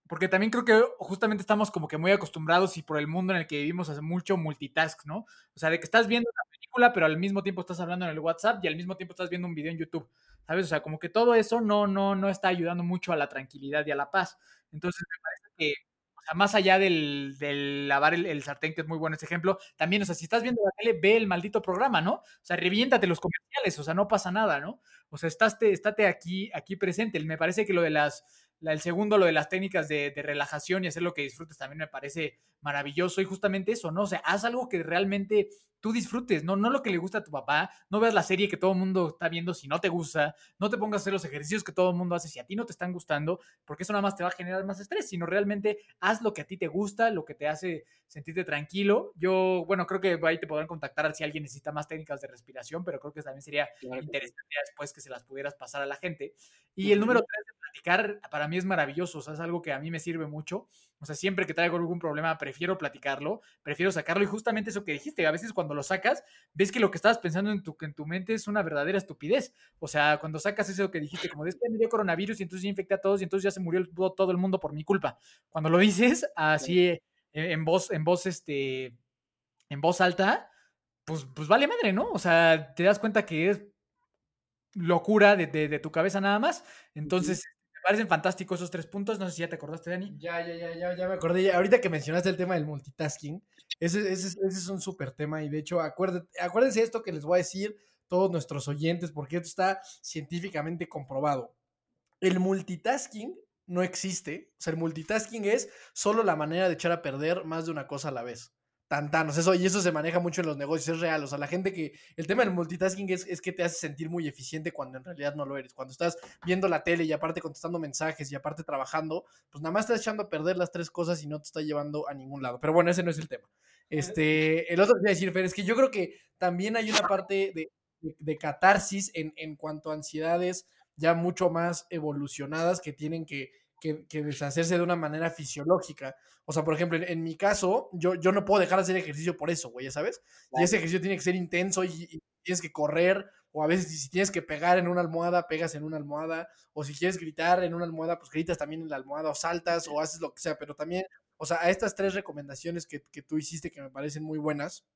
porque también creo que justamente estamos como que muy acostumbrados y por el mundo en el que vivimos hace mucho multitask, ¿no? O sea, de que estás viendo una película, pero al mismo tiempo estás hablando en el WhatsApp y al mismo tiempo estás viendo un video en YouTube, ¿sabes? O sea, como que todo eso no, no, no está ayudando mucho a la tranquilidad y a la paz. Entonces, me parece que sea, más allá del, lavar el, sartén, que es muy bueno ese ejemplo, también, o sea, si estás viendo la tele, ve el maldito programa, ¿no? O sea, reviéntate los comerciales, o sea, no pasa nada, ¿no? O sea, estate, estate aquí, aquí presente. Me parece que lo de las, el segundo, lo de las técnicas de, de, relajación y hacer lo que disfrutes también me parece maravilloso y justamente eso, ¿no? O sea, haz algo que realmente tú disfrutes, ¿no? No lo que le gusta a tu papá, no veas la serie que todo el mundo está viendo si no te gusta, no te pongas a hacer los ejercicios que todo el mundo hace si a ti no te están gustando, porque eso nada más te va a generar más estrés, sino realmente haz lo que a ti te gusta, lo que te hace sentirte tranquilo. Yo, bueno, creo que ahí te podrán contactar si alguien necesita más técnicas de respiración, pero creo que también sería interesante después que se las pudieras pasar a la gente. Y el número tres platicar para mí es maravilloso, o sea, es algo que a mí me sirve mucho. O sea, siempre que traigo algún problema, prefiero platicarlo, prefiero sacarlo. Y justamente eso que dijiste, a veces cuando lo sacas, ves que lo que estabas pensando en tu, en tu mente es una verdadera estupidez. O sea, cuando sacas eso que dijiste, como de este me dio coronavirus y entonces ya infecté a todos y entonces ya se murió todo el mundo por mi culpa. Cuando lo dices así eh, en voz, en voz, este, en voz alta, pues, pues vale madre, ¿no? O sea, te das cuenta que es locura de, de, tu cabeza nada más. Entonces, parecen fantásticos esos tres puntos. No sé si ya te acordaste, Dani. Ya, ya, ya, ya, ya me acordé. Ahorita que mencionaste el tema del multitasking, ese, ese, ese es un súper tema. Y de hecho, acuérdense, acuérdense esto que les voy a decir. todos nuestros oyentes, porque esto está científicamente comprobado. El multitasking no existe. O sea, el multitasking es solo la manera de echar a perder más de una cosa a la vez. Tantanos, eso, y eso se maneja mucho en los negocios, es real. O sea, la gente que. El tema del multitasking es, es que te hace sentir muy eficiente cuando en realidad no lo eres. Cuando estás viendo la tele y aparte contestando mensajes y aparte trabajando, pues nada más estás echando a perder las tres cosas y no te está llevando a ningún lado. Pero bueno, ese no es el tema. Este, el otro que voy a decir, Fer, es que yo creo que también hay una parte de, de, catarsis en, en cuanto a ansiedades ya mucho más evolucionadas que tienen que, que, que, deshacerse de una manera fisiológica. O sea, por ejemplo, en, en, mi caso, yo, yo no puedo dejar de hacer ejercicio por eso, güey, ¿sabes? Claro. Y ese ejercicio tiene que ser intenso y, y, tienes que correr, o a veces si tienes que pegar en una almohada, pegas en una almohada, o si quieres gritar en una almohada, pues gritas también en la almohada, o saltas, o haces lo que sea, pero también, o sea, a estas tres recomendaciones que, que tú hiciste que me parecen muy buenas,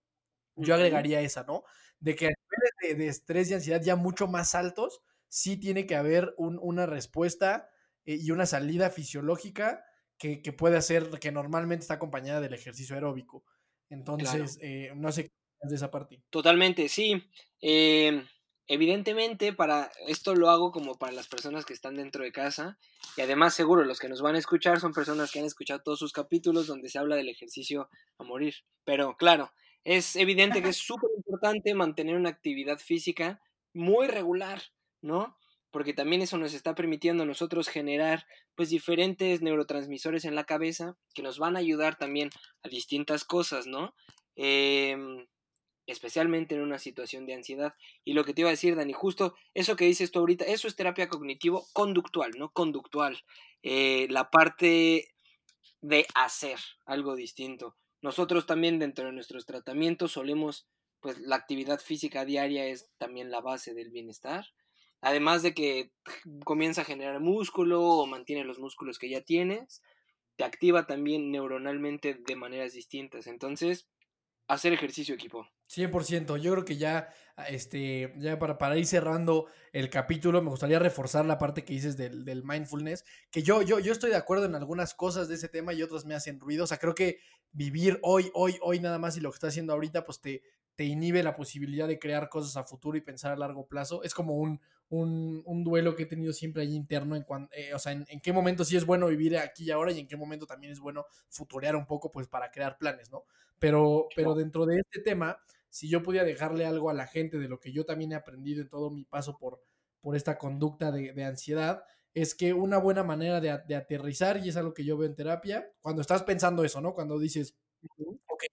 yo agregaría esa, ¿no? De que a niveles de, de estrés y ansiedad ya mucho más altos, sí tiene que haber un, una respuesta y una salida fisiológica que, que, puede hacer, que normalmente está acompañada del ejercicio aeróbico. Entonces, claro. eh, no sé qué de esa parte. Totalmente, sí. Eh, evidentemente, para esto lo hago como para las personas que están dentro de casa y además seguro los que nos van a escuchar son personas que han escuchado todos sus capítulos donde se habla del ejercicio a morir. Pero claro, es evidente que es súper importante mantener una actividad física muy regular. ¿no? Porque también eso nos está permitiendo a nosotros generar pues diferentes neurotransmisores en la cabeza que nos van a ayudar también a distintas cosas, ¿no? Eh, especialmente en una situación de ansiedad. Y lo que te iba a decir, Dani, justo eso que dices tú ahorita, eso es terapia cognitivo-conductual, ¿no? Conductual. Eh, la parte de hacer algo distinto. Nosotros también dentro de nuestros tratamientos solemos, pues la actividad física diaria es también la base del bienestar. Además de que comienza a generar músculo o mantiene los músculos que ya tienes, te activa también neuronalmente de maneras distintas. Entonces, hacer ejercicio equipo. 100%, yo creo que ya, este, ya para, para ir cerrando el capítulo, me gustaría reforzar la parte que dices del, del mindfulness, que yo, yo, yo estoy de acuerdo en algunas cosas de ese tema y otras me hacen ruido, o sea, creo que vivir hoy, hoy, hoy nada más y lo que estás haciendo ahorita, pues te, te inhibe la posibilidad de crear cosas a futuro y pensar a largo plazo. Es como un, un, un duelo que he tenido siempre ahí interno, en cuan, eh, o sea, en, en, qué momento sí es bueno vivir aquí y ahora y en qué momento también es bueno futurear un poco, pues para crear planes, ¿no? Pero, pero dentro de este tema, si yo pudiera dejarle algo a la gente de lo que yo también he aprendido en todo mi paso por, por esta conducta de, de ansiedad, es que una buena manera de, de, aterrizar, y es algo que yo veo en terapia, cuando estás pensando eso, ¿no? Cuando dices, ok,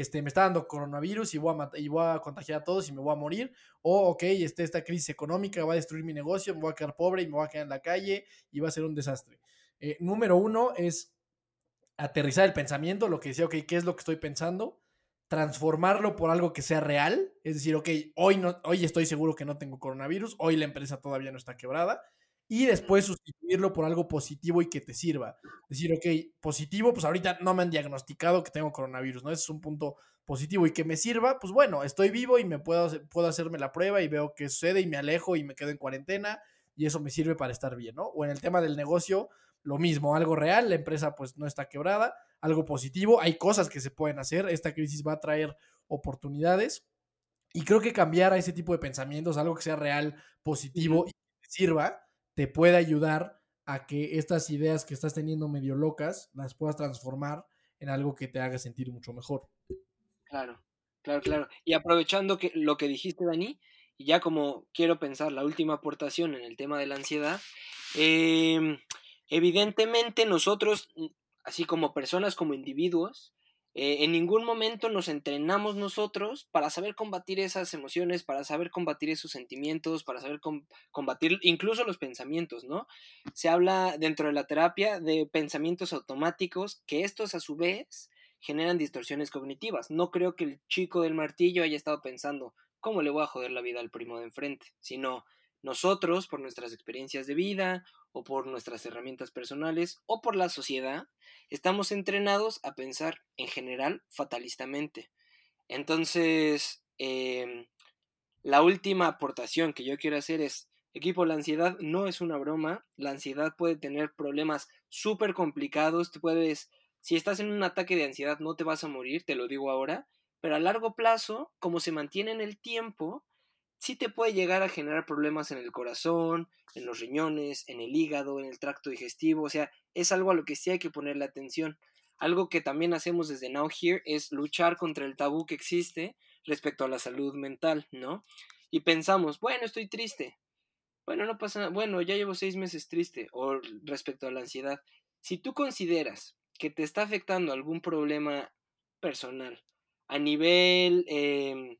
este, me está dando coronavirus y voy, a voy a contagiar a todos y me voy a morir, o ok, este, esta crisis económica va a destruir mi negocio, me voy a quedar pobre y me voy a quedar en la calle y va a ser un desastre. Eh, número uno es aterrizar el pensamiento, lo que decía, ok, ¿qué es lo que estoy pensando? Transformarlo por algo que sea real, es decir, ok, hoy, no, hoy estoy seguro que no tengo coronavirus, hoy la empresa todavía no está quebrada, y después sustituirlo por algo positivo y que te sirva. Decir, ok, positivo, pues ahorita no me han diagnosticado que tengo coronavirus, ¿no? Ese es un punto positivo y que me sirva, pues bueno, estoy vivo y me puedo, puedo hacerme la prueba y veo qué sucede y me alejo y me quedo en cuarentena y eso me sirve para estar bien, ¿no? O en el tema del negocio, lo mismo, algo real, la empresa pues no está quebrada, algo positivo, hay cosas que se pueden hacer, esta crisis va a traer oportunidades y creo que cambiar a ese tipo de pensamientos, algo que sea real, positivo y que te sirva, te puede ayudar a que estas ideas que estás teniendo medio locas las puedas transformar en algo que te haga sentir mucho mejor. Claro, claro, claro. Y aprovechando que lo que dijiste, Dani, y ya como quiero pensar la última aportación en el tema de la ansiedad, eh, evidentemente nosotros, así como personas, como individuos, eh, en ningún momento nos entrenamos nosotros para saber combatir esas emociones, para saber combatir esos sentimientos, para saber com combatir incluso los pensamientos, ¿no? Se habla dentro de la terapia de pensamientos automáticos que estos a su vez generan distorsiones cognitivas. No creo que el chico del martillo haya estado pensando, ¿cómo le voy a joder la vida al primo de enfrente? Sino nosotros, por nuestras experiencias de vida o por nuestras herramientas personales o por la sociedad, estamos entrenados a pensar en general fatalistamente. Entonces, eh, la última aportación que yo quiero hacer es, equipo, la ansiedad no es una broma, la ansiedad puede tener problemas súper complicados, te puedes, si estás en un ataque de ansiedad no te vas a morir, te lo digo ahora, pero a largo plazo, como se mantiene en el tiempo, sí te puede llegar a generar problemas en el corazón, en los riñones, en el hígado, en el tracto digestivo, o sea, es algo a lo que sí hay que ponerle atención. Algo que también hacemos desde Now Here es luchar contra el tabú que existe respecto a la salud mental, ¿no? Y pensamos, bueno, estoy triste. Bueno, no pasa nada. Bueno, ya llevo seis meses triste. O respecto a la ansiedad. Si tú consideras que te está afectando algún problema personal a nivel em,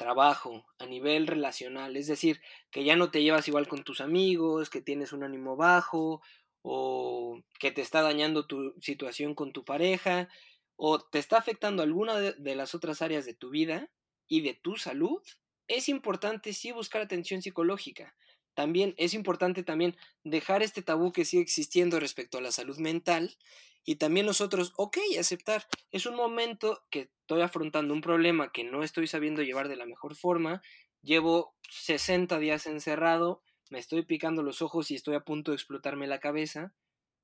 trabajo, a nivel relacional, es decir, que ya no te llevas igual con tus amigos, que tienes un ánimo bajo, o que te está dañando tu situación con tu pareja, o te está afectando alguna de, las otras áreas de tu vida y de tu salud, es importante sí buscar atención psicológica. También es importante también dejar este tabú que sigue existiendo respecto a la salud mental y también nosotros, ok, aceptar. Es un momento que estoy afrontando un problema que no estoy sabiendo llevar de la mejor forma. Llevo 60 días encerrado, me estoy picando los ojos y estoy a punto de explotarme la cabeza,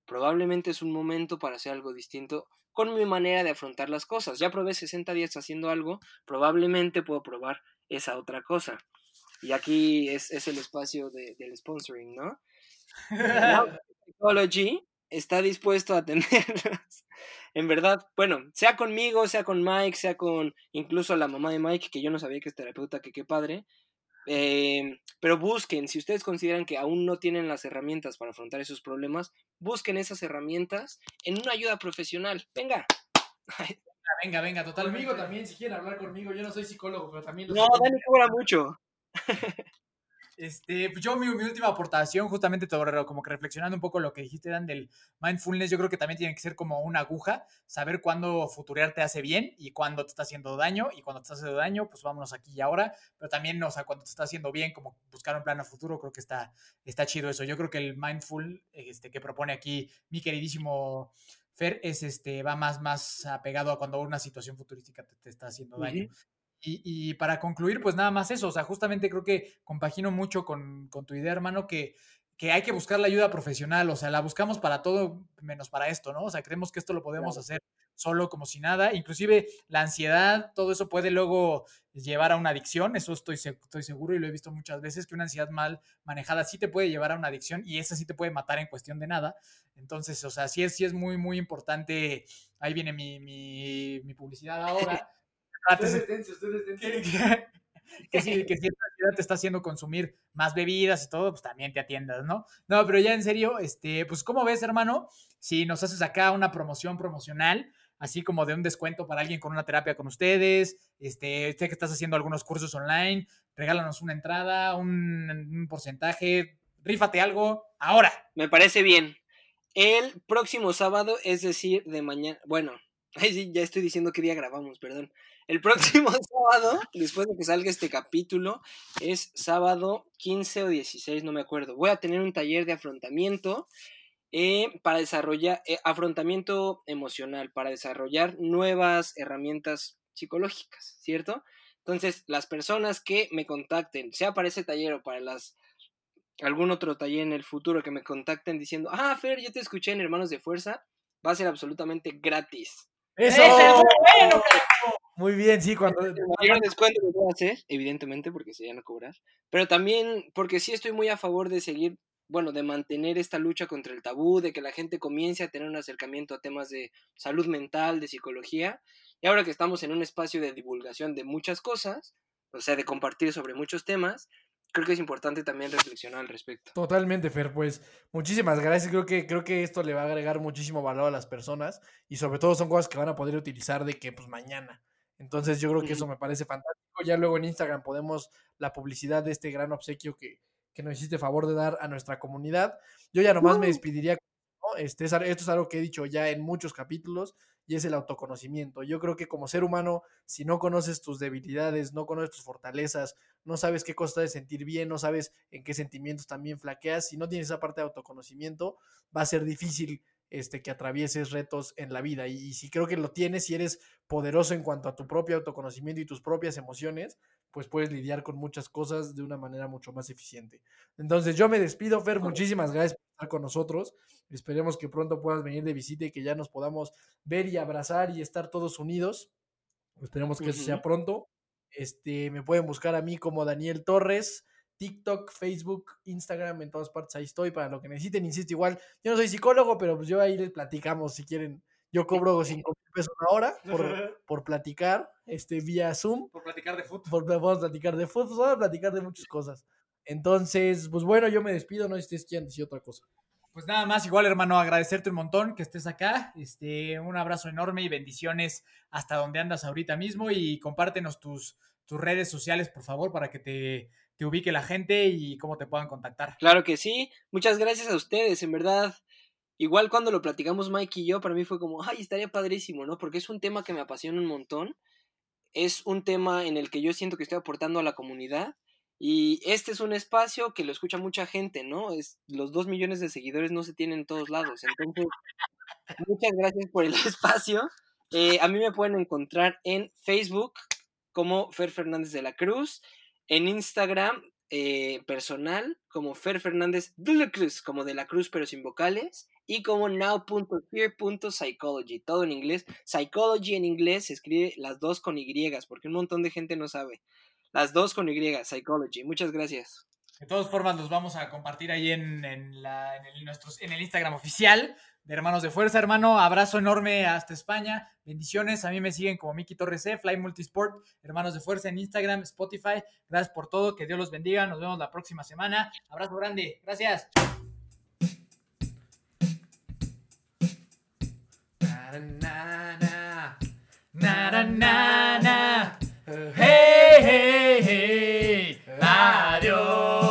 probablemente es un momento para hacer algo distinto con mi manera de afrontar las cosas. Ya probé 60 días haciendo algo, probablemente puedo probar esa otra cosa. Y aquí es, el espacio del sponsoring, ¿no? Psychology está dispuesto a atenderlos. en verdad, bueno, sea conmigo, sea con Mike, sea con incluso la mamá de Mike, que yo no sabía que es terapeuta, que qué padre. Em, pero busquen, si ustedes consideran que aún no tienen las herramientas para afrontar esos problemas, busquen esas herramientas en una ayuda profesional. Venga. Venga, venga, totalmente. Conmigo también, si quieren hablar conmigo, yo no soy psicólogo, pero también... No, Dani cobra mucho. Este, pues yo mi, última aportación, justamente todo, como que reflexionando un poco lo que dijiste, Dan, del mindfulness, yo creo que también tiene que ser como una aguja, saber cuándo futurear te hace bien y cuándo te está haciendo daño, y cuando te está haciendo daño, pues vámonos aquí y ahora, pero también, o sea, cuando te está haciendo bien, como buscar un plan a futuro, creo que está, está chido eso. Yo creo que el mindful este, que propone aquí mi queridísimo Fer es este, va más, más apegado a cuando una situación futurística te, está haciendo daño. Y, para concluir, pues nada más eso, o sea, justamente creo que compagino mucho con, tu idea, hermano, que, que, hay que buscar la ayuda profesional, o sea, la buscamos para todo menos para esto, ¿no? O sea, creemos que esto lo podemos hacer solo como si nada, inclusive la ansiedad, todo eso puede luego llevar a una adicción, eso estoy, estoy seguro y lo he visto muchas veces, que una ansiedad mal manejada sí te puede llevar a una adicción y esa sí te puede matar en cuestión de nada. Entonces, o sea, sí es, sí es muy, muy importante, ahí viene mi, mi, mi publicidad ahora. que, si, que si te está haciendo consumir más bebidas y todo, pues también te atiendas, ¿no? No, pero ya en serio, este, pues, ¿cómo ves, hermano? Si nos haces acá una promoción promocional, así como de un descuento para alguien con una terapia con ustedes, este, sé que estás haciendo algunos cursos online, regálanos una entrada, un, un porcentaje, rífate algo, ahora. Me parece bien. El próximo sábado, es decir, de mañana, bueno, Ay, sí, ya estoy diciendo qué día grabamos, perdón. El próximo sábado, después de que salga este capítulo, es sábado 15 o 16, no me acuerdo. Voy a tener un taller de afrontamiento eh, para desarrollar, eh, afrontamiento emocional, para desarrollar nuevas herramientas psicológicas, ¿cierto? Entonces, las personas que me contacten, sea para ese taller o para las algún otro taller en el futuro que me contacten diciendo, ah, Fer, yo te escuché en Hermanos de Fuerza, va a ser absolutamente gratis. ¡Eso! bueno, Muy bien, sí, cuando... El mayor descuento que puedo hacer, evidentemente, porque se van a cobrar, pero también porque sí estoy muy a favor de seguir, bueno, de mantener esta lucha contra el tabú, de que la gente comience a tener un acercamiento a temas de salud mental, de psicología, y ahora que estamos en un espacio de divulgación de muchas cosas, o sea, de compartir sobre muchos temas, creo que es importante también reflexionar al respecto. Totalmente, Fer, pues muchísimas gracias. Creo que, creo que esto le va a agregar muchísimo valor a las personas y sobre todo son cosas que van a poder utilizar de que pues mañana. Entonces yo creo que eso me parece fantástico. Ya luego en Instagram podemos la publicidad de este gran obsequio que, que nos hiciste favor de dar a nuestra comunidad. Yo ya nomás me despediría. Este, esto es algo que he dicho ya en muchos capítulos y es el autoconocimiento. Yo creo que como ser humano, si no conoces tus debilidades, no conoces tus fortalezas, no sabes qué cosa de sentir bien, no sabes en qué sentimientos también flaqueas, si no tienes esa parte de autoconocimiento, va a ser difícil este, que atravieses retos en la vida. Y, si creo que lo tienes, si eres poderoso en cuanto a tu propio autoconocimiento y tus propias emociones, pues puedes lidiar con muchas cosas de una manera mucho más eficiente. Entonces yo me despido, Fer, muchísimas gracias por estar con nosotros. Esperemos que pronto puedas venir de visita y que ya nos podamos ver y abrazar y estar todos unidos. Esperemos que eso sea pronto. Este, me pueden buscar a mí como Daniel Torres, TikTok, Facebook, Instagram, en todas partes ahí estoy para lo que necesiten. Insisto, igual, yo no soy psicólogo, pero pues yo ahí les platicamos si quieren. Yo cobro 5 mil pesos una hora por, por platicar este, vía Zoom. Por platicar de fútbol. Por, platicar de fútbol, vamos a platicar de muchas cosas. Entonces, pues bueno, yo me despido, no sé si ustedes quieren decir otra cosa. Pues nada más, igual hermano, agradecerte un montón que estés acá. Este, un abrazo enorme y bendiciones hasta donde andas ahorita mismo y compártenos tus, tus redes sociales, por favor, para que te, te ubique la gente y cómo te puedan contactar. Claro que sí. Muchas gracias a ustedes, en verdad. Igual cuando lo platicamos Mike y yo, para mí fue como, ay, estaría padrísimo, ¿no? Porque es un tema que me apasiona un montón. Es un tema en el que yo siento que estoy aportando a la comunidad y este es un espacio que lo escucha mucha gente, ¿no? Es, los dos millones de seguidores no se tienen en todos lados. Entonces, muchas gracias por el espacio. Eh, a mí me pueden encontrar en Facebook como Fer Fernández de la Cruz, en Instagram eh, personal como Fer Fernández de la Cruz, como de la Cruz pero sin vocales, y como now.fear.psychology, todo en inglés. Psychology en inglés se escribe las dos con Y, porque un montón de gente no sabe. Las dos con Y, Psychology. Muchas gracias. De todas formas, los vamos a compartir ahí en, la, en, nuestros, en el Instagram oficial de Hermanos de Fuerza, hermano. Abrazo enorme hasta España. Bendiciones. A mí me siguen como Miki Torres C, Fly Multisport, Hermanos de Fuerza en Instagram, Spotify. Gracias por todo. Que Dios los bendiga. Nos vemos la próxima semana. Abrazo grande. Gracias. Adiós.